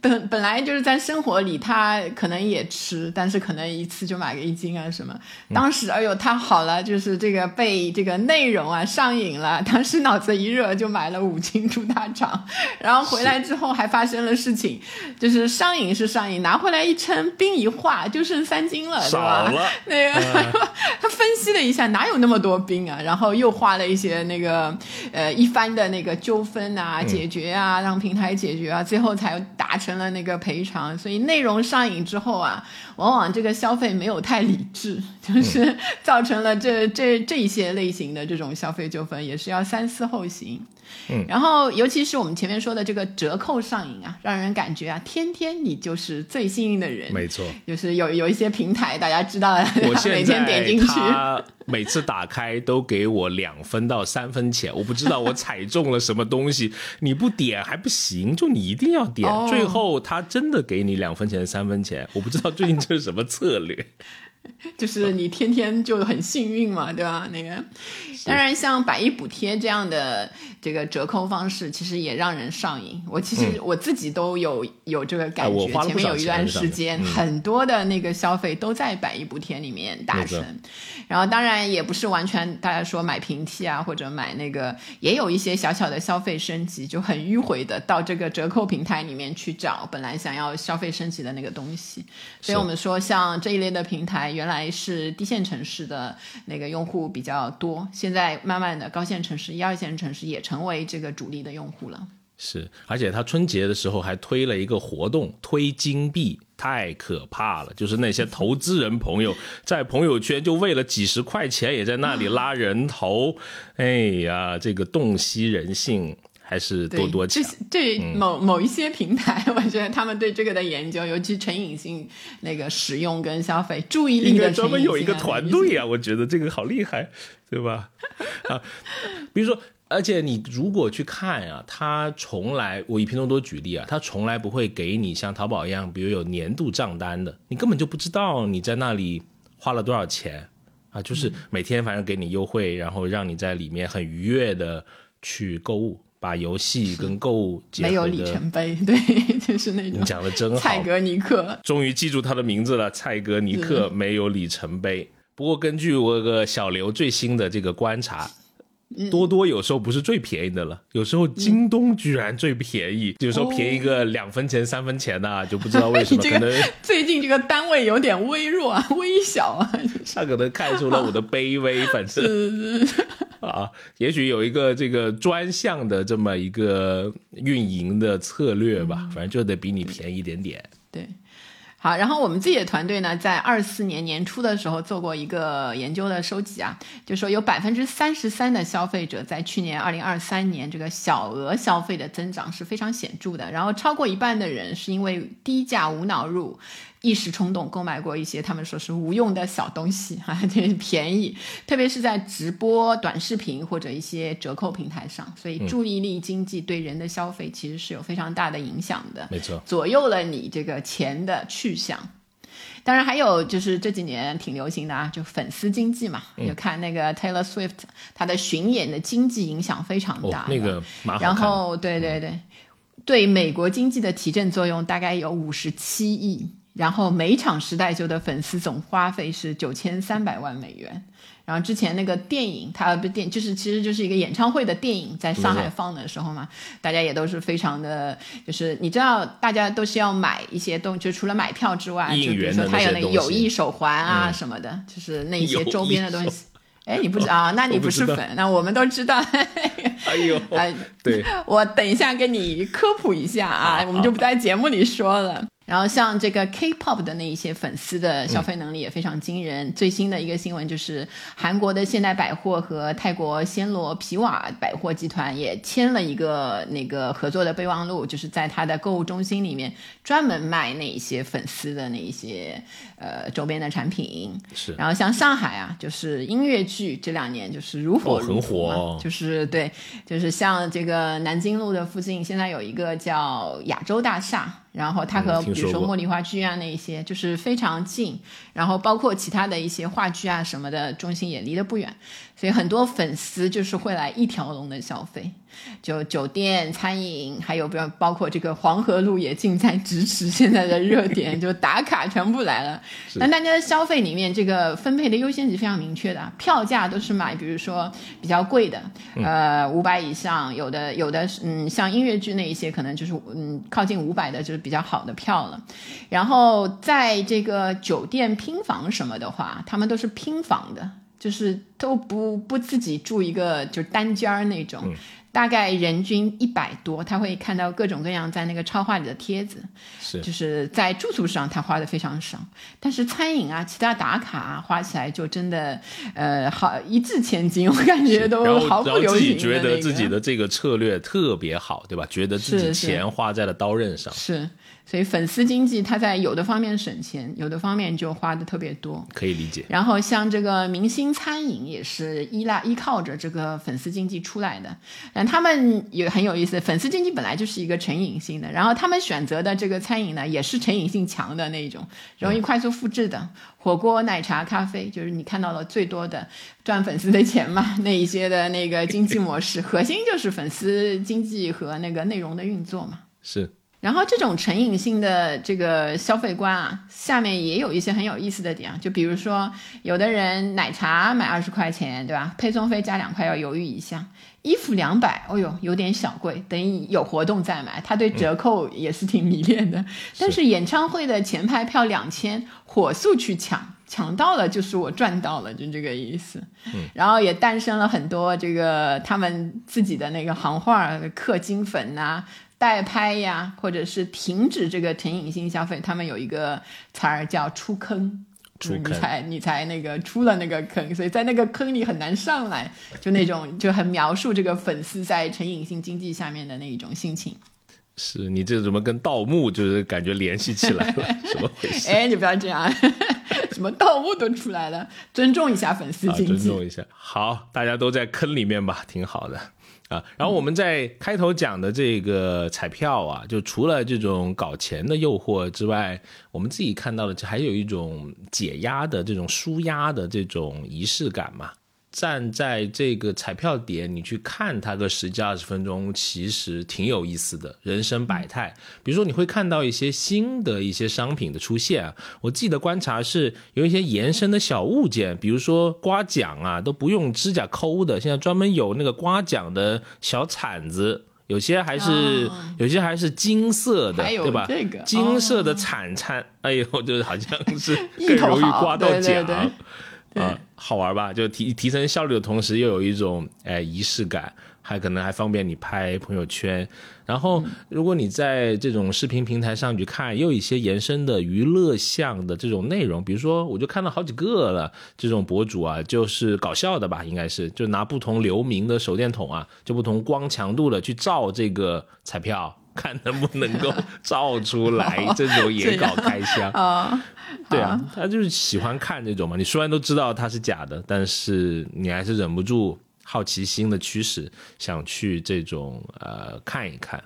本本来就是在生活里，他可能也吃，但是可能一次就买个一斤啊什么。当时哎呦，他好了，就是这个被这个内容啊上瘾了。当时脑子一热就买了五斤猪大肠，然后回来之后还发生了事情，就是上瘾是上瘾，拿回来一称，冰一化就剩三斤了，对吧？那个 他分析了一下，哪有那么多冰啊？然后又花了一些那个呃一番的那个纠纷啊解决啊，让平台解决啊，最后才达成。成了那个赔偿，所以内容上瘾之后啊，往往这个消费没有太理智，就是造成了这这这一些类型的这种消费纠纷，也是要三思后行。嗯，然后尤其是我们前面说的这个折扣上瘾啊，让人感觉啊，天天你就是最幸运的人。没错，就是有有一些平台，大家知道，我 每天点进去，每次打开都给我两分到三分钱，我不知道我踩中了什么东西，你不点还不行，就你一定要点，最后他真的给你两分钱三分钱，我不知道最近这是什么策略。就是你天天就很幸运嘛，对吧？那个，当然像百亿补贴这样的这个折扣方式，其实也让人上瘾。我其实我自己都有有这个感觉。前面有一段时间，很多的那个消费都在百亿补贴里面达成。然后当然也不是完全大家说买平替啊，或者买那个，也有一些小小的消费升级，就很迂回的到这个折扣平台里面去找本来想要消费升级的那个东西。所以我们说，像这一类的平台。原来是低线城市的那个用户比较多，现在慢慢的高线城市、一二线城市也成为这个主力的用户了。是，而且他春节的时候还推了一个活动，推金币，太可怕了！就是那些投资人朋友在朋友圈就为了几十块钱也在那里拉人头，哎呀，这个洞悉人性。还是多多这这某某一些平台，我觉得他们对这个的研究，尤其成瘾性那个使用跟消费，注意力的专门有一个团队啊，我觉得这个好厉害，对吧？啊，比如说，而且你如果去看啊，他从来我以拼多多举例啊，他从来不会给你像淘宝一样，比如有年度账单的，你根本就不知道你在那里花了多少钱啊，就是每天反正给你优惠，然后让你在里面很愉悦的。去购物，把游戏跟购物结合没有里。程碑，对，就是那种你讲的真好，蔡格尼克。终于记住他的名字了，蔡格尼克没有里程碑。不过根据我个小刘最新的这个观察。嗯。多多有时候不是最便宜的了，有时候京东居然最便宜，有时候便宜个两分钱、三分钱呐、就不知道为什么，这个可能最近这个单位有点微弱啊，微小啊，他可能看出了我的卑微，反正。啊，也许有一个这个专项的这么一个运营的策略吧，反正就得比你便宜一点点。对。好，然后我们自己的团队呢，在二四年年初的时候做过一个研究的收集啊，就说有百分之三十三的消费者在去年二零二三年这个小额消费的增长是非常显著的，然后超过一半的人是因为低价无脑入。一时冲动购买过一些他们说是无用的小东西哈，这 便宜，特别是在直播、短视频或者一些折扣平台上，所以注意力经济对人的消费其实是有非常大的影响的。没错，左右了你这个钱的去向。当然还有就是这几年挺流行的啊，就粉丝经济嘛，嗯。就看那个 Taylor Swift，他的巡演的经济影响非常哦大，那个。然后对对对，对美国经济的提振作用大概有五十七亿，然后每场时代秀的粉丝总花费是九千三百万美元。然后之前那个电影，它不是电，就是其实就是一个演唱会的电影，在上海放的时候嘛，大家也都是非常的，就是你知道，大家都是要买一些东，就除了买票之外，就比如说它有那个友谊手环啊嗯什么的，就是那些周边的东西。哎，你不知道啊？那你不是粉，那我们都知道。哎呦，哎，对，我等一下跟你科普一下啊，我们就不在节目里说了。然后像这个 K-pop 的那一些粉丝的消费能力也非常惊人。最新的一个新闻就是，韩国的现代百货和泰国暹罗皮瓦百货集团也签了一个那个合作的备忘录，就是在它的购物中心里面专门卖那一些粉丝的那一些呃周边的产品。是然后像上海啊，就是音乐剧这两年就是如火如火哦就是对，就是像这个南京路的附近，现在有一个叫亚洲大厦，然后它和比如说茉莉花剧啊那一些，就是非常近，然后包括其他的一些话剧啊什么的，中心也离得不远，所以很多粉丝就是会来一条龙的消费，就酒店、餐饮，还有比如包括这个黄河路也近在咫尺，现在的热点就打卡全部来了。那大家的消费里面，这个分配的优先级非常明确的啊，票价都是买，比如说比较贵的，呃，五百以上，有的有的嗯，像音乐剧那一些，可能就是嗯靠近五百的，就是比较好的票了。然后在这个酒店拼房什么的话，他们都是拼房的，就是都不不自己住一个就单间儿那种。大概人均一百多，他会看到各种各样在那个超话里的帖子，是。就是在住宿上他花的非常少，但是餐饮啊、其他打卡啊，花起来就真的呃好一掷千金，我感觉都毫不留然后自己觉得自己的这个策略特别好，对吧？觉得自己钱花在了刀刃上，是，所以粉丝经济它在有的方面省钱，有的方面就花的特别多。可以理解。然后像这个明星餐饮也是依赖依靠着这个粉丝经济出来的，但他们也很有意思，粉丝经济本来就是一个成瘾性的，然后他们选择的这个餐饮呢，也是成瘾性强的那一种，容易快速复制的，火锅、奶茶、咖啡，就是你看到了最多的赚粉丝的钱嘛，那一些的那个经济模式，核心就是粉丝经济和那个内容的运作嘛。是然后这种成瘾性的这个消费观啊，下面也有一些很有意思的点啊，就比如说，有的人奶茶买二十块钱，对吧？配送费加两块要犹豫一下。衣服两百，哦呦，有点小贵，等有活动再买。他对折扣也是挺迷恋的，但是演唱会的前排票两千，火速去抢，抢到了就是我赚到了，就这个意思。然后也诞生了很多这个他们自己的那个行话，氪金粉呐、代拍呀，或者是停止这个成瘾性消费，他们有一个词儿叫出坑。出坑你才你才那个出了那个坑，所以在那个坑里很难上来，就那种就很描述这个粉丝在成瘾性经济下面的那一种心情。是，你这怎么跟盗墓就是感觉联系起来了？怎么回事？哎，你不要这样，什么盗墓都出来了，尊重一下粉丝啊，经济。尊重一下。好，大家都在坑里面吧，挺好的啊。然后我们在开头讲的这个彩票啊，就除了这种搞钱的诱惑之外，我们自己看到的，还有一种解压的这种舒压的这种仪式感嘛。站在这个彩票点，你去看它个十几二十分钟，其实挺有意思的，人生百态。比如说，你会看到一些新的一些商品的出现啊。我记得观察是有一些延伸的小物件，比如说刮奖啊，都不用指甲抠的，现在专门有那个刮奖的小铲子。有些还是有些还是金色的，对吧？这个金色的铲铲，哎呦，就是好像是 更容易刮到奖啊，好玩吧？就提提升效率的同时，又有一种哎仪式感。还可能还方便你拍朋友圈，然后如果你在这种视频平台上去看，又有一些延伸的娱乐向的这种内容，比如说我就看到好几个了，这种博主啊，就是搞笑的吧，应该是就拿不同流明的手电筒啊，就不同光强度的去照这个彩票，看能不能够照出来，这种也搞开箱 啊，对啊，他就是喜欢看这种嘛，你虽然都知道它是假的，但是你还是忍不住。好奇心的驱使，想去这种呃看一看。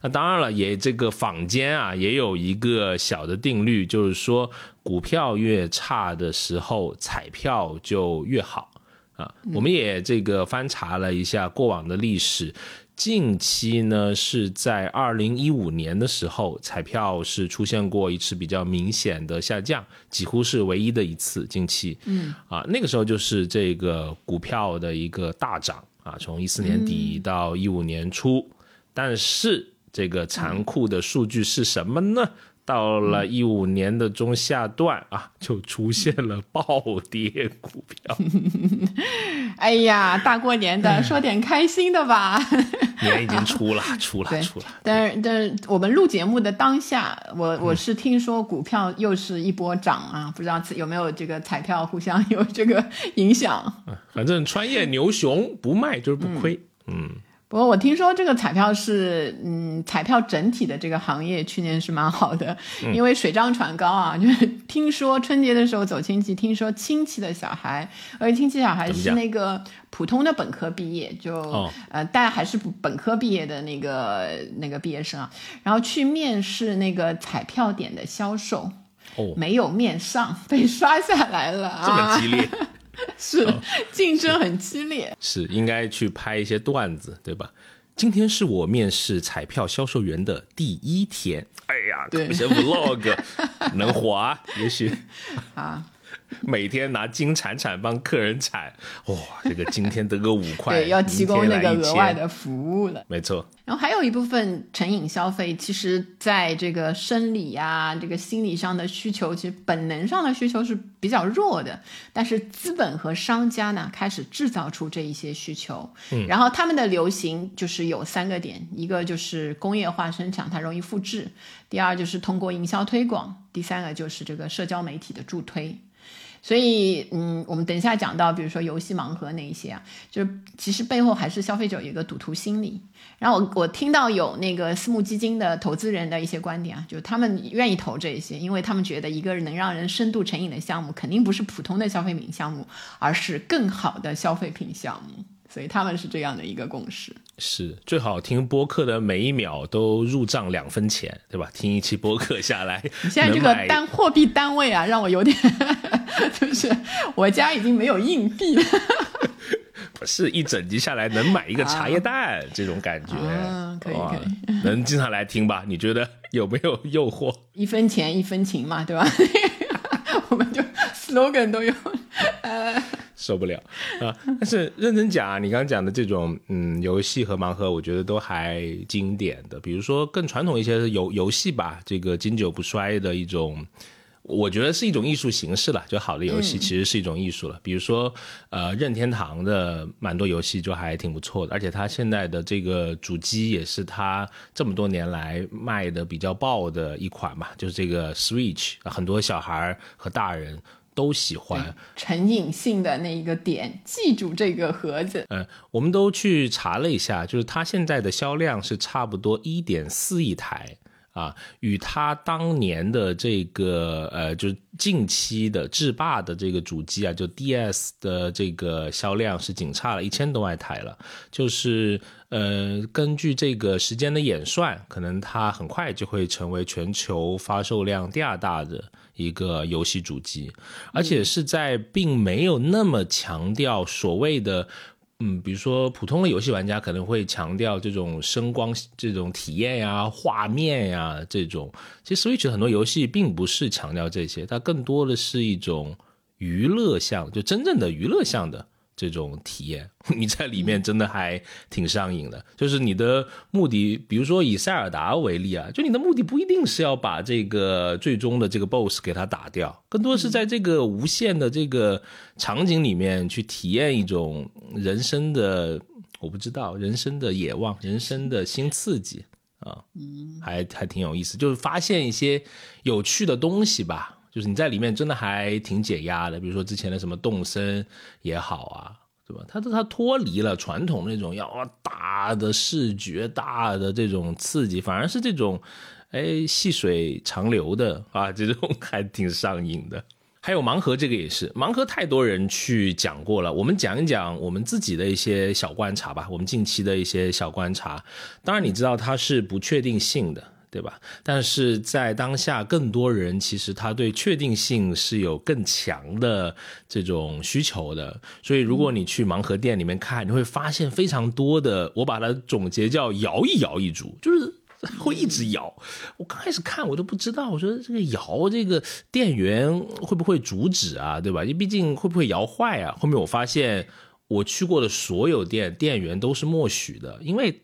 那当然了，也这个坊间啊，也有一个小的定律，就是说股票越差的时候，彩票就越好啊。我们也这个翻查了一下过往的历史。近期呢，是在二零一五年的时候，彩票是出现过一次比较明显的下降，几乎是唯一的一次近期。嗯，啊，那个时候就是这个股票的一个大涨啊，从一四年底到一五年初。但是这个残酷的数据是什么呢？到了一五年的中下段啊，就出现了暴跌股票。哎呀，大过年的，说点开心的吧。年已经出了，出了，出了。但是，但是我们录节目的当下，我我是听说股票又是一波涨啊，不知道有没有这个彩票互相有这个影响。反正穿越牛熊不卖就是不亏，嗯。不过我听说这个彩票是，嗯，彩票整体的这个行业去年是蛮好的，因为水涨船高啊。就是听说春节的时候走亲戚，听说亲戚的小孩，而且亲戚小孩是那个普通的本科毕业，就呃，但还是本科毕业的那个那个毕业生啊，然后去面试那个彩票点的销售，哦，没有面上，被刷下来了啊，这么激烈。是竞争很激烈，是应该去拍一些段子，对吧？今天是我面试彩票销售员的第一天，哎呀，对，一些 vlog 能火啊，也许啊。每天拿金铲铲帮客人铲，哇，这个今天得个五块，对，要提供那个额外的服务了。没错。然后还有一部分成瘾消费，其实在这个生理呀、这个心理上的需求，其实本能上的需求是比较弱的。但是资本和商家呢，开始制造出这一些需求。嗯。然后他们的流行就是有三个点：一个就是工业化生产，它容易复制；第二就是通过营销推广；第三个就是这个社交媒体的助推。所以，嗯，我们等一下讲到，比如说游戏盲盒那一些啊，就是其实背后还是消费者有一个赌徒心理。然后我我听到有那个私募基金的投资人的一些观点啊，就是他们愿意投这一些，因为他们觉得一个能让人深度成瘾的项目，肯定不是普通的消费品项目，而是更好的消费品项目。所以他们是这样的一个共识。是最好听播客的每一秒都入账两分钱，对吧？听一期播客下来，你现在这个单货币单位啊，让我有点，就是我家已经没有硬币了。不是一整集下来能买一个茶叶蛋这种感觉，可以可以，能经常来听吧？你觉得有没有诱惑？一分钱一分情嘛，对吧？我们就 slogan 都有，呃。受不了啊！但是认真讲啊，你刚刚讲的这种嗯游戏和盲盒，我觉得都还经典的。比如说更传统一些的游游戏吧，这个经久不衰的一种，我觉得是一种艺术形式了。就好的游戏其实是一种艺术了。比如说呃任天堂的蛮多游戏就还挺不错的，而且它现在的这个主机也是它这么多年来卖的比较爆的一款嘛，就是这个 Switch，很多小孩和大人。都喜欢成瘾性的那一个点，记住这个盒子。嗯，我们都去查了一下，就是它现在的销量是差不多一点四亿台啊，与它当年的这个呃，就是近期的制霸的这个主机啊，就 DS 的这个销量是仅差了一千多万台了。就是呃，根据这个时间的演算，可能它很快就会成为全球发售量第二大的一个游戏主机，而且是在并没有那么强调所谓的。嗯，比如说普通的游戏玩家可能会强调这种声光这种体验呀、画面呀这种。其实 Switch 很多游戏并不是强调这些，它更多的是一种娱乐向，就真正的娱乐向的。这种体验，你在里面真的还挺上瘾的。就是你的目的，比如说以塞尔达为例啊，就你的目的不一定是要把这个最终的这个 BOSS 给它打掉，更多是在这个无限的这个场景里面去体验一种人生的，我不知道人生的野望，人生的新刺激啊，还还挺有意思，就是发现一些有趣的东西吧。就是你在里面真的还挺解压的，比如说之前的什么动森也好啊，对吧？它它脱离了传统那种要大的视觉、大的这种刺激，反而是这种，哎，细水长流的啊，这种 还挺上瘾的。还有盲盒这个也是，盲盒太多人去讲过了，我们讲一讲我们自己的一些小观察吧，我们近期的一些小观察。当然你知道它是不确定性的。对吧？但是在当下，更多人其实他对确定性是有更强的这种需求的。所以，如果你去盲盒店里面看，你会发现非常多的，我把它总结叫“摇一摇一组”，就是会一直摇。我刚开始看我都不知道，我说这个摇这个电源会不会阻止啊？对吧？你毕竟会不会摇坏啊？后面我发现。我去过的所有店，店员都是默许的，因为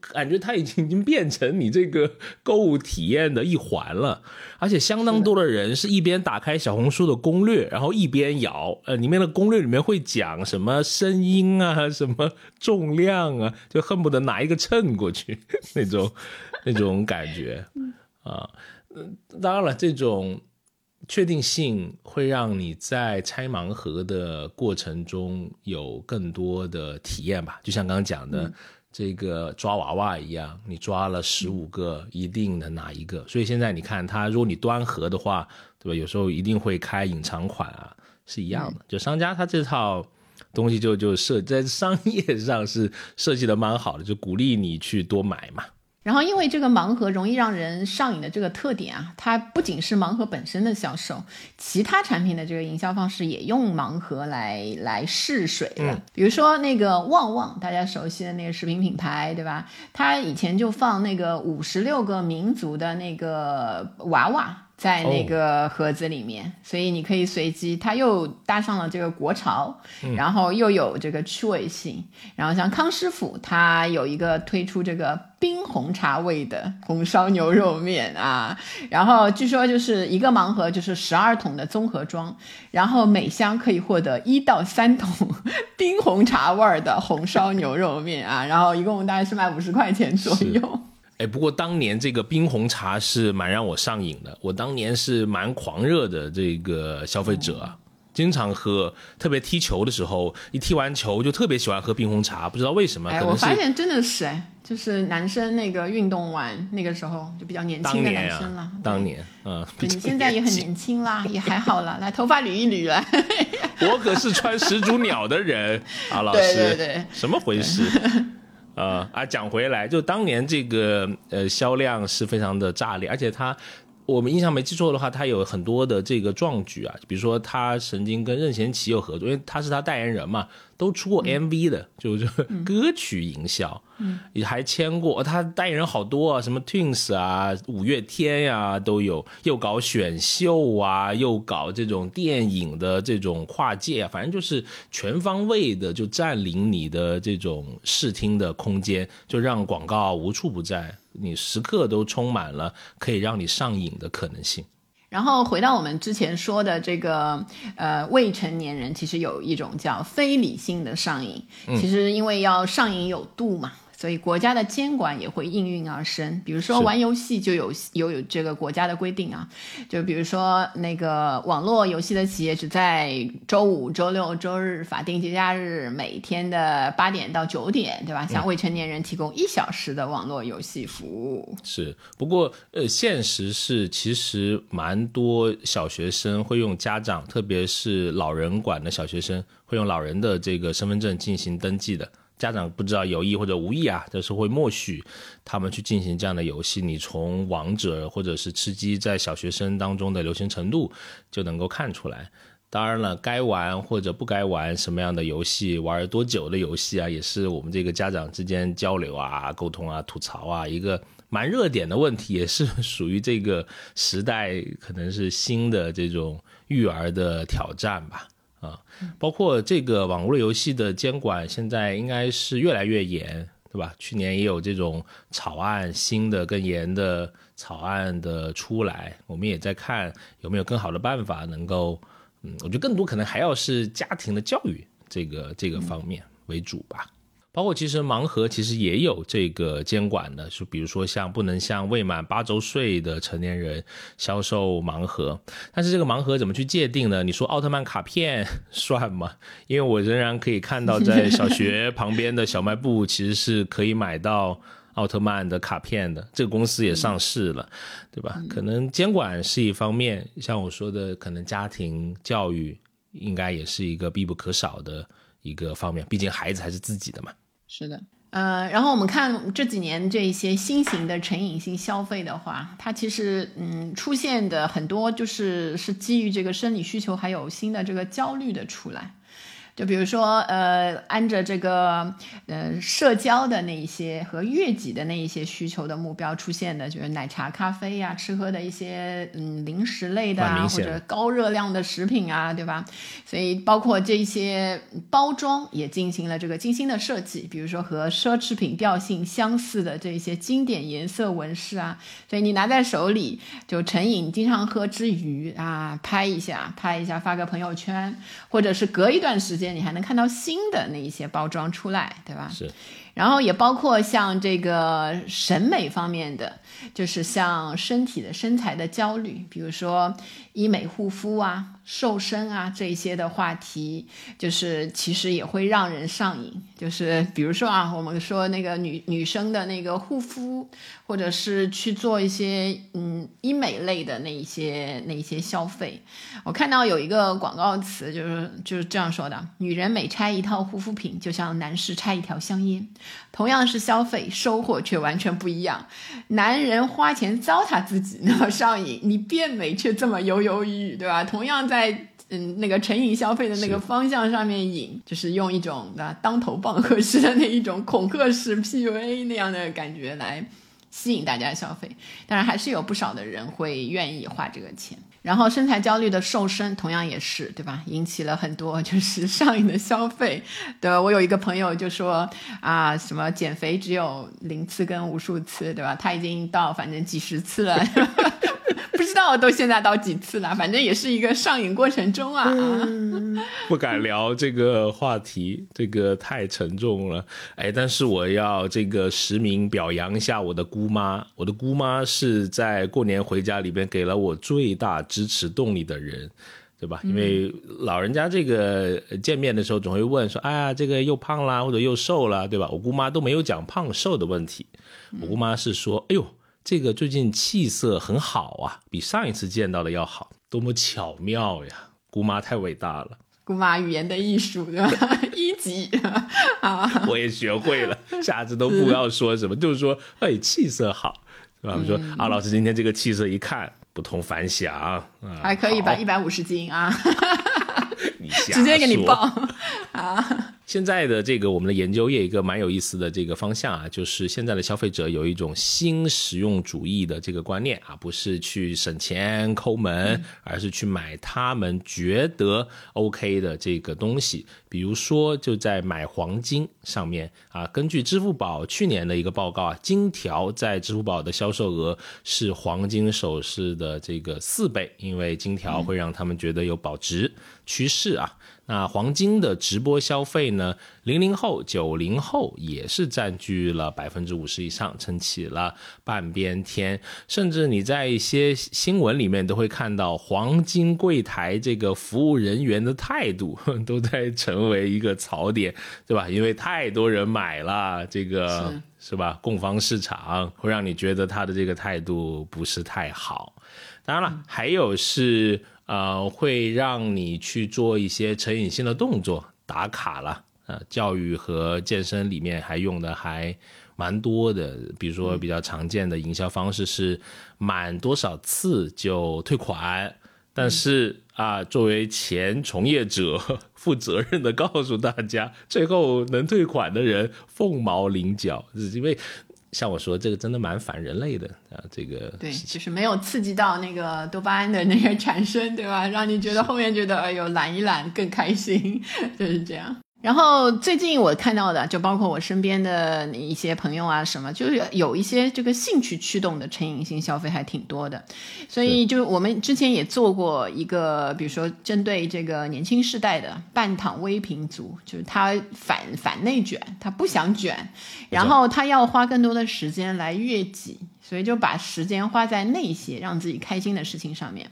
感觉它已经 已经变成你这个购物体验的一环了。而且相当多的人是一边打开小红书的攻略，然后一边摇。呃，里面的攻略里面会讲什么声音啊，什么重量啊，就恨不得拿一个秤过去 那种那种感觉啊。嗯，当然了，这种。确定性会让你在拆盲盒的过程中有更多的体验吧，就像刚刚讲的这个抓娃娃一样，你抓了十五个，一定能拿一个。所以现在你看它，如果你端盒的话，对吧？有时候一定会开隐藏款啊，是一样的。就商家他这套东西就就设在商业上是设计的蛮好的，就鼓励你去多买嘛。然后，因为这个盲盒容易让人上瘾的这个特点啊，它不仅是盲盒本身的销售，其他产品的这个营销方式也用盲盒来来试水嗯。比如说那个旺旺，大家熟悉的那个食品品牌，对吧？它以前就放那个五十六个民族的那个娃娃。在那个盒子里面，所以你可以随机，它又搭上了这个国潮，然后又有这个趣味性。然后像康师傅，它有一个推出这个冰红茶味的红烧牛肉面啊，然后据说就是一个盲盒就是十二桶的综合装，然后每箱可以获得一到三桶 冰红茶味儿的红烧牛肉面啊，然后一共大概是卖五十块钱左右。哎，不过当年这个冰红茶是蛮让我上瘾的，我当年是蛮狂热的这个消费者啊，经常喝，特别踢球的时候，一踢完球就特别喜欢喝冰红茶，不知道为什么。哎，我发现真的是哎，就是男生那个运动完那个时候就比较年轻的男生了。当年啊，你现在也很年轻啦，也还好了，来头发捋一捋来。我可是穿始祖鸟的人啊，老师，对对对，什么回事？呃啊，讲回来，就当年这个呃销量是非常的炸裂，而且它，我们印象没记错的话，他有很多的这个壮举啊，比如说他曾经跟任贤齐有合作，因为他是他代言人嘛。都出过 MV 的，就就歌曲营销，也还签过他代言人好多啊，什么 Twins 啊、五月天呀都有，又搞选秀啊，又搞这种电影的这种跨界啊，反正就是全方位的就占领你的这种视听的空间，就让广告无处不在，你时刻都充满了可以让你上瘾的可能性。然后回到我们之前说的这个，呃，未成年人其实有一种叫非理性的上瘾，其实因为要上瘾有度嘛。所以国家的监管也会应运而生。比如说玩游戏就有有有这个国家的规定啊，就比如说那个网络游戏的企业只在周五、周六、周日法定节假日每天的八点到九点，对吧？向未成年人提供一小时的网络游戏服务。是，不过呃，现实是其实蛮多小学生会用家长，特别是老人管的小学生，会用老人的这个身份证进行登记的。家长不知道有意或者无意啊，就是会默许他们去进行这样的游戏。你从王者或者是吃鸡在小学生当中的流行程度就能够看出来。当然了，该玩或者不该玩什么样的游戏，玩多久的游戏啊，也是我们这个家长之间交流啊、沟通啊、吐槽啊一个蛮热点的问题，也是属于这个时代可能是新的这种育儿的挑战吧。啊，包括这个网络游戏的监管，现在应该是越来越严，对吧？去年也有这种草案，新的更严的草案的出来，我们也在看有没有更好的办法能够，嗯，我觉得更多可能还要是家庭的教育这个这个方面为主吧。包括其实盲盒其实也有这个监管的，就比如说像不能向未满八周岁的成年人销售盲盒，但是这个盲盒怎么去界定呢？你说奥特曼卡片 算吗？因为我仍然可以看到在 小学旁边的小卖部其实是可以买到奥特曼的卡片的，这个公司也上市了，对吧？可能监管是一方面，像我说的，可能家庭教育应该也是一个必不可少的一个方面，毕竟孩子还是自己的嘛。是的，呃，然后我们看这几年这一些新型的成瘾性消费的话，它其实嗯出现的很多就是是基于这个生理需求，还有新的这个焦虑的出来。就比如说，呃，按着这个呃社交的那一些和悦己的那一些需求的目标出现的，就是奶茶、咖啡呀、吃喝的一些嗯零食类的啊，或者高热量的食品啊，对吧？所以包括这些包装也进行了这个精心的设计，比如说和奢侈品调性相似的这些经典颜色纹饰啊，所以你拿在手里就成瘾，经常喝之余啊，拍一下，拍一下，发个朋友圈，或者是隔一段时间你还能看到新的那一些包装出来，对吧？是。然后也包括像这个审美方面的，就是像身体的身材的焦虑，比如说医美护肤啊、瘦身啊这些的话题，就是其实也会让人上瘾。就是比如说啊，我们说那个女女生的那个护肤，或者是去做一些嗯医美类的那一些那一些消费。我看到有一个广告词，就是就是这样说的：女人每拆一套护肤品，就像男士拆一条香烟。同样是消费，收获却完全不一样。男人花钱糟蹋自己那么上瘾，你变美却这么犹犹豫豫，对吧？同样在嗯那个成瘾消费的那个方向上面引，就是用一种的当头棒喝式的那一种恐吓式 PUA 那样的感觉来吸引大家消费。当然，还是有不少的人会愿意花这个钱。然后身材焦虑的瘦身同样也是，对吧？引起了很多就是上瘾的消费。对？我有一个朋友就说啊，什么减肥只有零次跟无数次，对吧？他已经到反正几十次了。不知道都现在到几次了，反正也是一个上瘾过程中啊。不敢聊这个话题，这个太沉重了。哎，但是我要这个实名表扬一下我的姑妈。我的姑妈是在过年回家里边给了我最大支持动力的人，对吧？因为老人家这个呃见面的时候总会问说：“哎呀，这个又胖啦，或者又瘦啦，对吧？”我姑妈都没有讲胖瘦的问题，我姑妈是说：“哎呦。”这个最近气色很好啊，比上一次见到的要好，多么巧妙呀！姑妈太伟大了，姑妈语言的艺术，对吧？一级 啊，我也学会了，下次都不要说什么，就是说，哎，气色好，是吧？我们说啊，老师今天这个气色一看不同凡响啊，还可以吧？好一百五十斤啊，直接给你报啊。现在的这个我们的研究业一个蛮有意思的这个方向啊，就是现在的消费者有一种新实用主义的这个观念啊，不是去省钱抠门，而是去买他们觉得 OK 的这个东西。比如说就在买黄金上面啊，根据支付宝去年的一个报告啊，金条在支付宝的销售额是黄金首饰的这个四倍，因为金条会让他们觉得有保值趋势啊。那黄金的直播消费呢？零零后、九零后也是占据了百分之五十以上，撑起了半边天。甚至你在一些新闻里面都会看到，黄金柜台这个服务人员的态度 都在成为一个槽点，对吧？因为太多人买了这个，是吧？供方市场会让你觉得他的这个态度不是太好。当然了，还有是。呃，会让你去做一些成瘾性的动作，打卡了。呃，教育和健身里面还用的还蛮多的，比如说比较常见的营销方式是满多少次就退款。但是啊，作为前从业者，负责任的告诉大家，最后能退款的人凤毛麟角，因为。像我说，这个真的蛮反人类的啊！这个对，就是没有刺激到那个多巴胺的那个产生，对吧？让你觉得后面觉得哎呦懒一懒更开心，就是这样。然后最近我看到的，就包括我身边的一些朋友啊，什么就是有一些这个兴趣驱动的成瘾性消费还挺多的，所以就我们之前也做过一个，比如说针对这个年轻世代的半躺微平族，就是他反反内卷，他不想卷，然后他要花更多的时间来悦己。所以就把时间花在那些让自己开心的事情上面。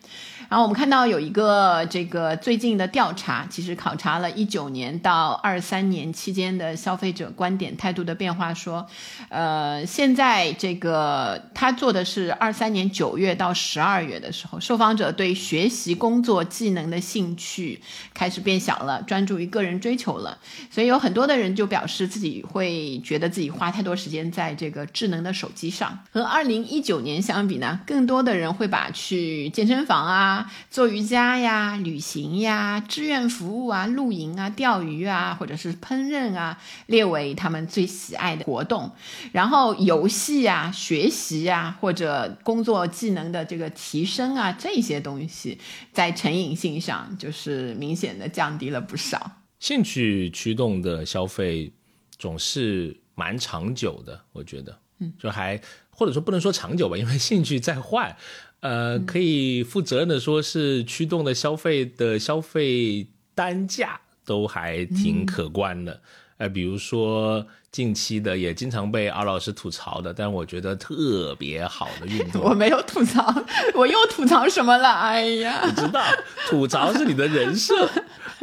然后我们看到有一个这个最近的调查，其实考察了一九年到二三年期间的消费者观点态度的变化，说，呃，现在这个他做的是二三年九月到十二月的时候，受访者对学习、工作技能的兴趣开始变小了，专注于个人追求了。所以有很多的人就表示自己会觉得自己花太多时间在这个智能的手机上，和二。零一九年相比呢，更多的人会把去健身房啊、做瑜伽呀、旅行呀、志愿服务啊、露营啊、钓鱼啊，或者是烹饪啊，列为他们最喜爱的活动。然后游戏啊、学习啊，或者工作技能的这个提升啊，这些东西在成瘾性上就是明显的降低了不少。兴趣驱动的消费总是蛮长久的，我觉得，嗯，就还。或者说不能说长久吧，因为兴趣在换，呃，可以负责任的说是驱动的消费的消费单价都还挺可观的，呃，比如说近期的也经常被敖老师吐槽的，但我觉得特别好的运动，我没有吐槽，我又吐槽什么了？哎呀，我知道吐槽是你的人设。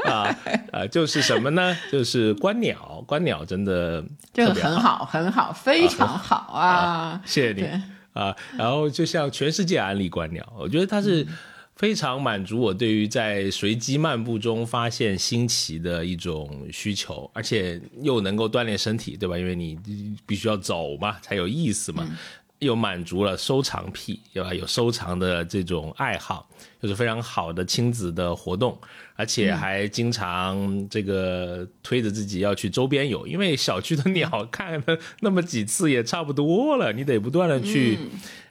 啊 啊，就是什么呢？就是观鸟，观鸟真的这个很好，很好，非常好啊！谢谢你啊。然后就像全世界安利观鸟，我觉得它是非常满足我对于在随机漫步中发现新奇的一种需求，而且又能够锻炼身体，对吧？因为你必须要走嘛，才有意思嘛。又满足了收藏癖，对吧？有收藏的这种爱好，就是非常好的亲子的活动，而且还经常这个推着自己要去周边游，因为小区的鸟看了那么几次也差不多了，你得不断的去，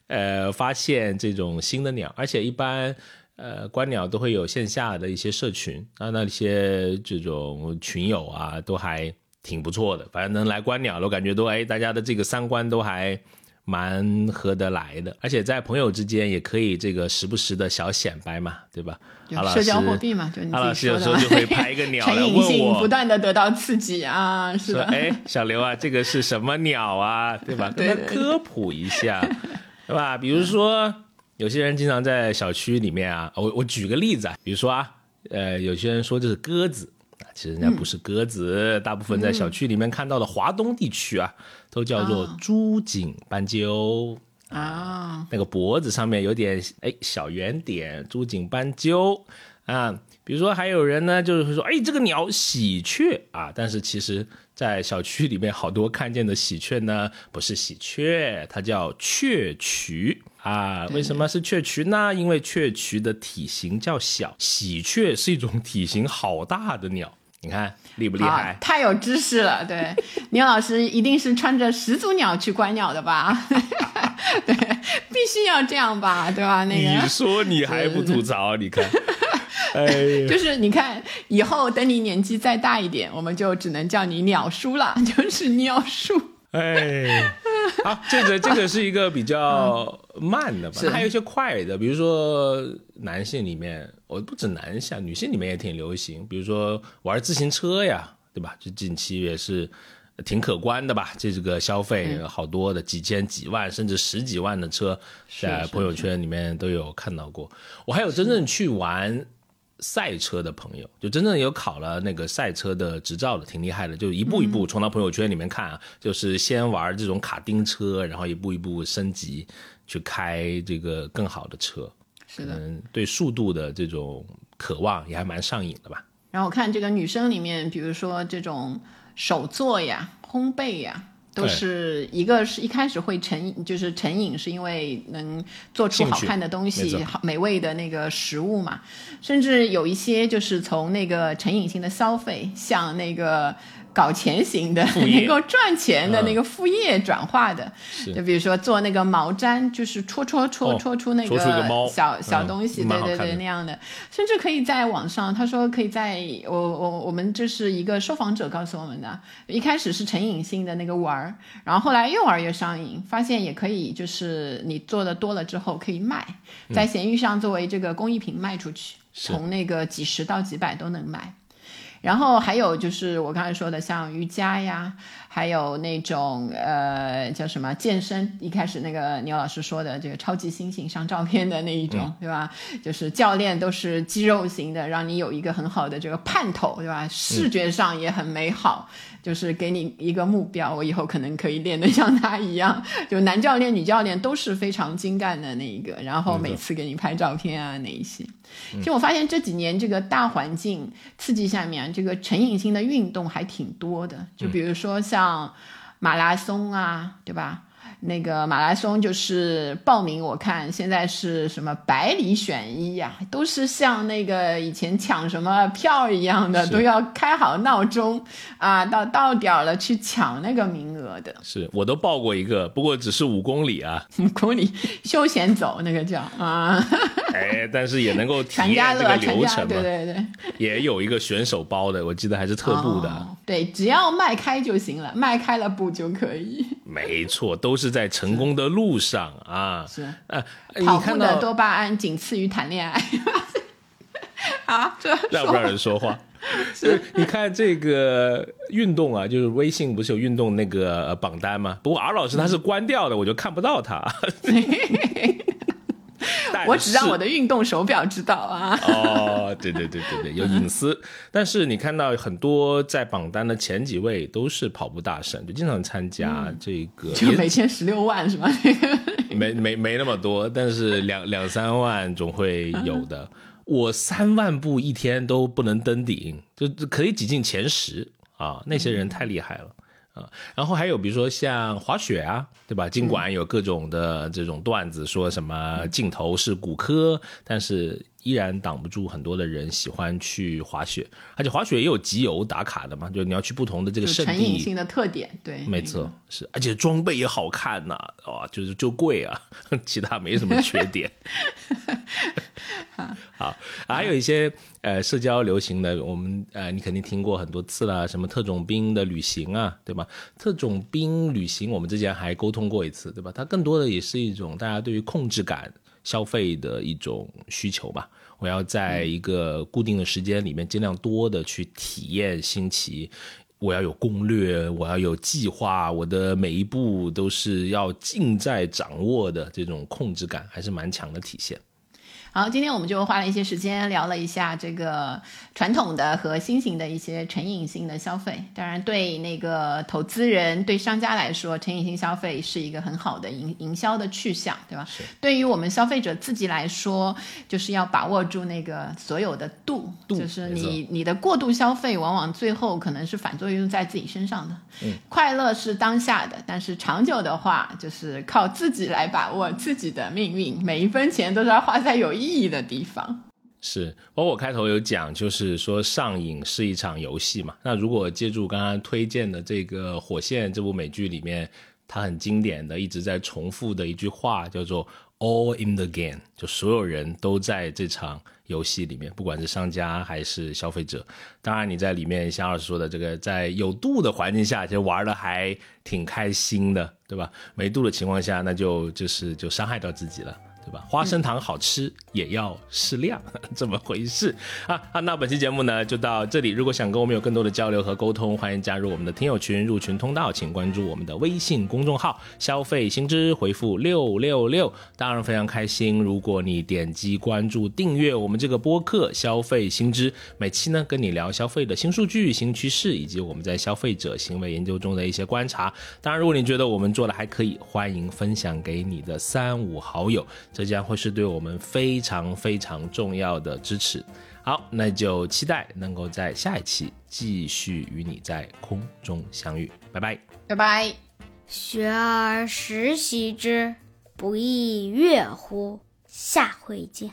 呃，发现这种新的鸟，而且一般呃观鸟都会有线下的一些社群啊，那些这种群友啊都还挺不错的，反正能来观鸟了，我感觉都哎，大家的这个三观都还。蛮合得来的，而且在朋友之间也可以这个时不时的小显摆嘛，对吧？社交货币嘛，就你自己说的。有时候就会拍一个鸟来 问我，不断的得到刺激啊，是的。哎，小刘啊，这个是什么鸟啊？对吧？跟他科普一下，对吧？比如说，有些人经常在小区里面啊，我我举个例子啊，比如说啊，呃，有些人说这是鸽子。其实人家不是鸽子，大部分在小区里面看到的华东地区啊，都叫做朱颈斑鸠啊。那个脖子上面有点哎小圆点，朱颈斑鸠啊。比如说还有人呢，就是说哎这个鸟喜鹊啊，但是其实在小区里面好多看见的喜鹊呢，不是喜鹊，它叫雀渠啊。为什么是雀渠呢？因为雀渠的体型较小，喜鹊是一种体型好大的鸟。你看厉不厉害？太有知识了，对，牛老师一定是穿着始祖鸟去观鸟的吧？对，必须要这样吧，对吧？那个，你说你还不吐槽？你看，哎，就是你看，以后等你年纪再大一点，我们就只能叫你鸟叔了，就是鸟叔。哎，好，这个这个是一个比较慢的吧，是还有一些快的，比如说男性里面，我不止男性，女性里面也挺流行，比如说玩自行车呀，对吧？这近期也是挺可观的吧？这这个消费好多的几千几万甚至十几万的车，在朋友圈里面都有看到过。我还有真正去玩。赛车的朋友，就真正有考了那个赛车的执照的，挺厉害的。就一步一步从他朋友圈里面看啊，就是先玩这种卡丁车，然后一步一步升级去开这个更好的车。是的。嗯，对速度的这种渴望也还蛮上瘾的吧？然后我看这个女生里面，比如说这种手作呀、烘焙呀，都是一个是一开始会成瘾，就是成瘾是因为能做出好看的东西、好美味的那个食物嘛。甚至有一些就是从那个成瘾性的消费，像那个搞钱型的、能够赚钱的那个副业转化的。是。就比如说做那个毛毡，就是戳戳戳哦戳出那个猫。小小嗯东西，对对对，那样的，甚至可以在网上，他说可以在我我我们这是一个受访者告诉我们的，一开始是成瘾性的那个玩儿，然后后来越玩越上瘾，发现也可以就是你做的多了之后可以卖，在闲鱼上作为这个工艺品卖出去，是。从那个几十到几百都能卖。然后还有就是我刚才说的，像瑜伽呀，还有那种呃叫什么健身，一开始那个牛老师说的这个超级猩猩上照片的那一种，对吧？就是教练都是肌肉型的，让你有一个很好的这个盼头，对吧？视觉上也很美好，就是给你一个目标，我以后可能可以练得像他一样。就男教练、女教练都是非常精干的那一个，然后每次给你拍照片啊那一些。其实我发现这几年这个大环境刺激下面，这个成瘾性的运动还挺多的。就比如说像马拉松啊，对吧？那个马拉松就是报名，我看现在是什么百里选一呀、都是像那个以前抢什么票一样的，都要开好闹钟啊，到到点儿了去抢那个名额的。是我都报过一个，不过只是五公里啊，五公里休闲走那个叫啊，哎，但是也能够体验这个流程嘛，对对对。也有一个选手包的，我记得还是特步的，哦对，只要迈开就行了，迈开了步就可以。没错，都是在成功的路上啊。是呃，跑步看的多巴胺仅次于谈恋爱。啊，这让不让人说话？就 是你看这个运动啊，就是微信不是有运动那个呃榜单吗？不过 R 老师他是关掉的，我就看不到他。但我只让我的运动手表知道啊。哦，对对对对对，有隐私。但是你看到很多在榜单的前几位都是跑步大神，就经常参加这个，就每天十六万是吧？没没没那么多，但是两两三万总会有的。我三万步一天都不能登顶，就就可以挤进前十啊！那些人太厉害了。啊，然后还有比如说像滑雪啊，对吧？尽管有各种的这种段子说什么镜头是骨科，但是依然挡不住很多的人喜欢去滑雪，而且滑雪也有集邮打卡的嘛，就你要去不同的这个就圣地，成瘾性的特点，对，没错，是，而且装备也好看呐、哦，就是就贵啊，其他没什么缺点。好，还有一些呃社交流行的，我们呃你肯定听过很多次了，什么特种兵的旅行啊，对吧？特种兵旅行我们之前还沟通过一次，对吧？它更多的也是一种大家对于控制感消费的一种需求吧。我要在一个固定的时间里面，尽量多的去体验新奇。我要有攻略，我要有计划，我的每一步都是要尽在掌握的，这种控制感还是蛮强的体现。好，今天我们就花了一些时间聊了一下这个传统的和新型的一些成瘾性的消费。当然，对那个投资人、对商家来说，成瘾性消费是一个很好的营营销的去向，对吧？对于我们消费者自己来说，就是要把握住那个所有的度，度就是你你的过度消费，往往最后可能是反作用在自己身上的。嗯，快乐是当下的，但是长久的话，就是靠自己来把握自己的命运，每一分钱都是要花在有意意义的地方。是，包括我开头有讲，就是说上瘾是一场游戏嘛。那如果借助刚刚推荐的这个《火线》这部美剧里面，它很经典的一直在重复的一句话叫做 “all in the game”，就所有人都在这场游戏里面，不管是商家还是消费者。当然，你在里面像二说的这个，在有度的环境下，其实玩的还挺开心的，对吧？没度的情况下，那就就是就伤害到自己了。对吧？花生糖好吃，也要适量，这么回事啊啊！那本期节目呢就到这里。如果想跟我们有更多的交流和沟通，欢迎加入我们的听友群，入群通道请关注我们的微信公众号“消费新知”，回复六六六。当然非常开心，如果你点击关注订阅我们这个播客“消费新知”，每期呢跟你聊消费的新数据、新趋势，以及我们在消费者行为研究中的一些观察。当然，如果你觉得我们做的还可以，欢迎分享给你的三五好友。这将会是对我们非常非常重要的支持。好，那就期待能够在下一期继续与你在空中相遇。拜拜，拜拜。学而时习之，不亦说乎？下回见。